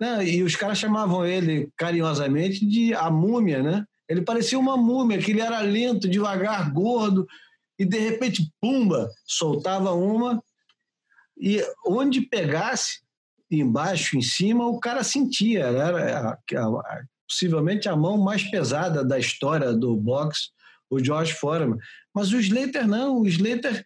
É. Né? E os caras chamavam ele carinhosamente de a múmia, né? Ele parecia uma múmia, que ele era lento, devagar, gordo, e de repente, pumba, soltava uma, e onde pegasse, embaixo, em cima, o cara sentia. Era a, a, possivelmente a mão mais pesada da história do boxe, o George Foreman. Mas o Slater não, o Slater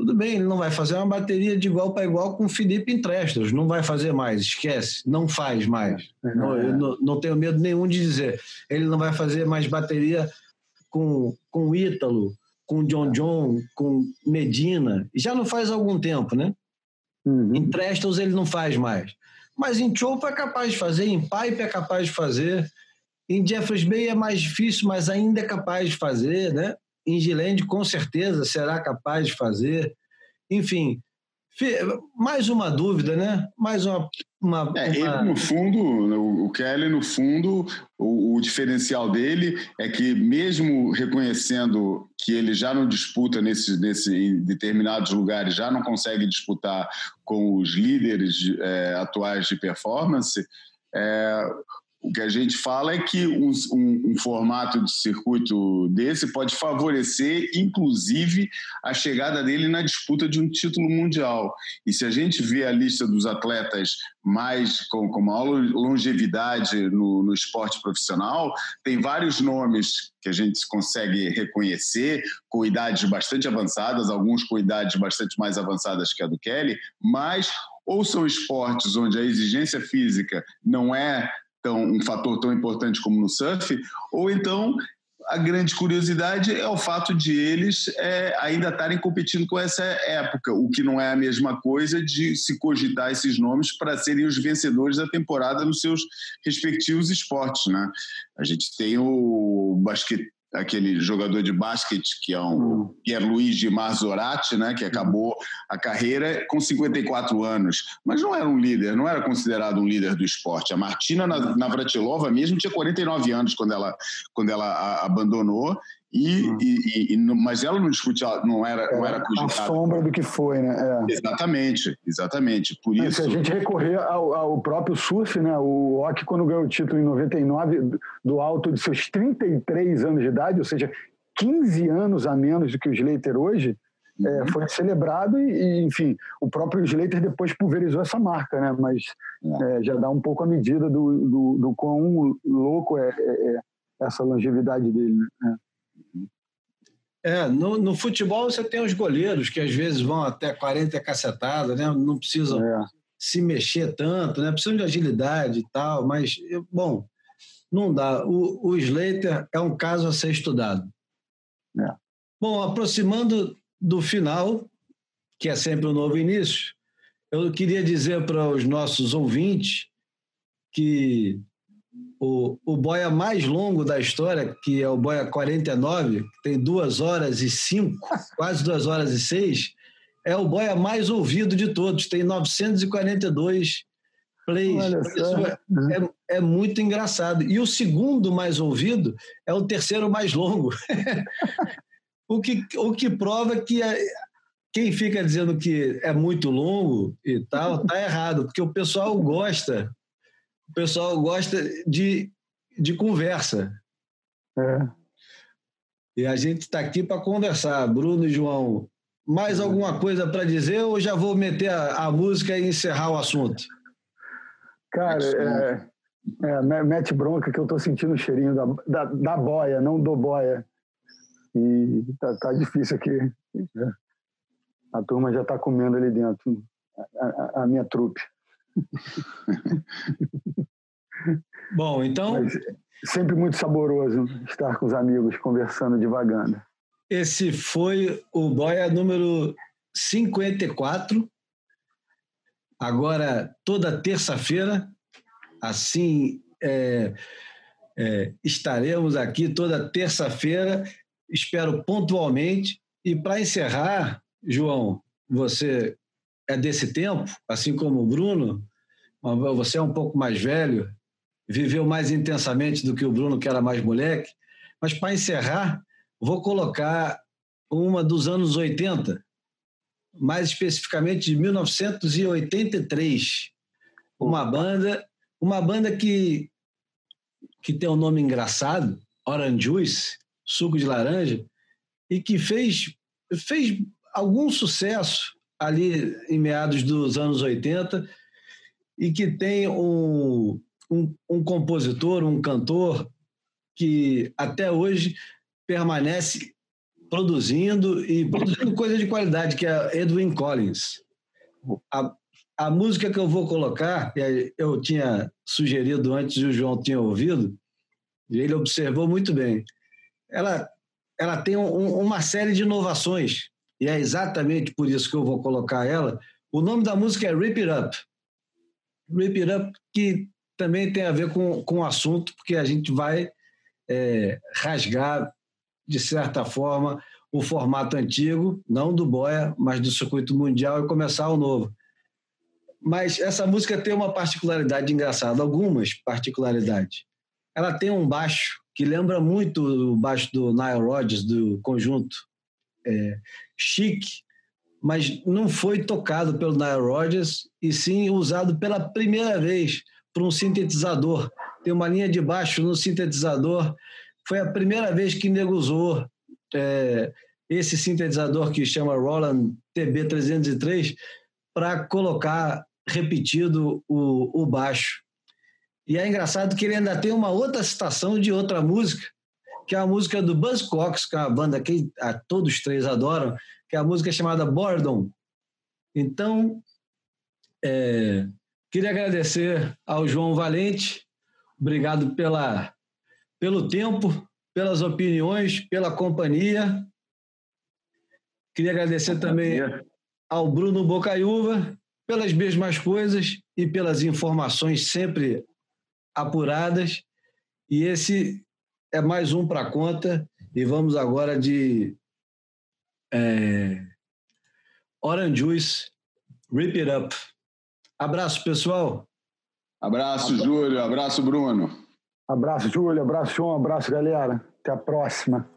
tudo bem, ele não vai fazer uma bateria de igual para igual com o Felipe Entrestos, não vai fazer mais, esquece, não faz mais. É, não, eu não, não, tenho medo nenhum de dizer. Ele não vai fazer mais bateria com, com o Ítalo, com John John, com Medina, já não faz algum tempo, né? Uhum. Em Prestos ele não faz mais. Mas em Chopo é capaz de fazer, em Pipe é capaz de fazer, em Jeffers Bay é mais difícil, mas ainda é capaz de fazer, né? Ingilende com certeza será capaz de fazer. Enfim, mais uma dúvida, né? Mais uma. uma, é, Ele, no fundo, o Kelly, no fundo, o, o, diferencial dele é que, mesmo reconhecendo que ele já não disputa nesse, nesse, em determinados lugares, já não consegue disputar com os líderes é, atuais de performance, é, o que a gente fala é que um, um, um, formato de circuito desse pode favorecer, inclusive, a chegada dele na disputa de um título mundial. E se a gente vê a lista dos atletas mais com, com maior longevidade no, no esporte profissional, tem vários nomes que a gente consegue reconhecer, com idades bastante avançadas, alguns com idades bastante mais avançadas que a do Kelly, mas ou são esportes onde a exigência física não é tão, um fator tão importante como no surf, ou então a grande curiosidade é o fato de eles é, ainda estarem competindo com essa época, o que não é a mesma coisa de se cogitar esses nomes para serem os vencedores da temporada nos seus respectivos esportes. Né? A gente tem o basquete aquele jogador de basquete que é um hum. Pierluigi Marzorati, né, que acabou a carreira com 54 anos, mas não era um líder, não era considerado um líder do esporte. A Martina Navratilova mesmo tinha 49 anos quando ela quando ela abandonou E, uhum. e, e, mas ela não discutia, não era, não era cogitada. A sombra do que foi, né? É. Exatamente, exatamente. Por é, isso. Se a gente recorrer ao, ao, próprio surf, né? O Ock, quando ganhou o título em 99, do alto de seus 33 anos de idade, ou seja, 15 anos a menos do que o Slater hoje, é, uhum. é, foi celebrado e, e, enfim, o próprio Slater depois pulverizou essa marca, né? Mas é. É, já dá um pouco a medida do, do, do quão louco é, é essa longevidade dele, né? É, no, no, futebol você tem os goleiros que às vezes vão até 40 cacetadas, né? Não precisam é. se mexer tanto, né? Precisam de agilidade e tal, mas, bom, não dá. O, o Slater é um caso a ser estudado. É. Bom, aproximando do final, que é sempre um novo início, eu queria dizer para os nossos ouvintes que o, o boia mais longo da história, que é o boia 49, que tem duas horas e cinco, quase duas horas e seis, é o boia mais ouvido de todos, tem 942 plays. É, é, é, muito engraçado. E o segundo mais ouvido é o terceiro mais longo. o, que, o que prova que a, quem fica dizendo que é muito longo e tal, tá errado, porque o pessoal gosta o pessoal gosta de, de conversa. É. E a gente está aqui para conversar. Bruno e João, mais alguma coisa para dizer ou já vou meter a, a, música e encerrar o assunto? Cara, é, é, mete bronca que eu estou sentindo o cheirinho da, da, da, boia, não do boia. E tá, tá difícil aqui. É. A turma já está comendo ali dentro, a, a, a minha trupe. Bom, então. Mas sempre muito saboroso estar com os amigos conversando devagando. Esse foi o Boia número 54. Agora, toda terça-feira, assim é, é, estaremos aqui toda terça-feira, espero pontualmente. E para encerrar, João, você é desse tempo, assim como o Bruno, você é um pouco mais velho, viveu mais intensamente do que o Bruno, que era mais moleque. Mas para encerrar, vou colocar uma dos anos 80, mais especificamente de 1983. Uma banda, uma banda que, que tem um nome engraçado, Orange Juice, suco de laranja, e que fez, fez algum sucesso ali em meados dos anos 80 e que tem um, um, um compositor, um cantor que até hoje permanece produzindo e produzindo coisa de qualidade, que é Edwin Collins. A, a música que eu vou colocar, eu tinha sugerido antes e o João tinha ouvido, e ele observou muito bem. Ela, ela tem um, uma série de inovações, e é exatamente por isso que eu vou colocar ela. O nome da música é Rip It Up. Rip It Up, que também tem a ver com, com o assunto, porque a gente vai é, rasgar, de certa forma, o formato antigo, não do Boia, mas do circuito mundial e começar o novo. Mas essa música tem uma particularidade engraçada, algumas particularidades. Ela tem um baixo que lembra muito o baixo do Nile Rodgers, do conjunto é, chique, mas não foi tocado pelo Nile Rodgers e sim usado pela primeira vez para um sintetizador. Tem uma linha de baixo no sintetizador. Foi a primeira vez que nego usou é, esse sintetizador que chama Roland TB303 para colocar repetido o, o baixo. E é engraçado que ele ainda tem uma outra citação de outra música, que é a música do Buzzcocks, que é uma banda que a, todos três adoram, que é a música chamada Boredom. Então, é, Queria agradecer ao João Valente, obrigado pela, pelo tempo, pelas opiniões, pela companhia. Queria agradecer também ao Bruno Bocaiúva pelas mesmas coisas e pelas informações sempre apuradas. E esse é mais um para conta. E vamos agora de é, Orange Juice, Rip It Up. Abraço, pessoal. Abraço, Júlio. Abraço, Bruno. Abraço, Júlio. Abraço, João. Abraço, galera. Até a próxima.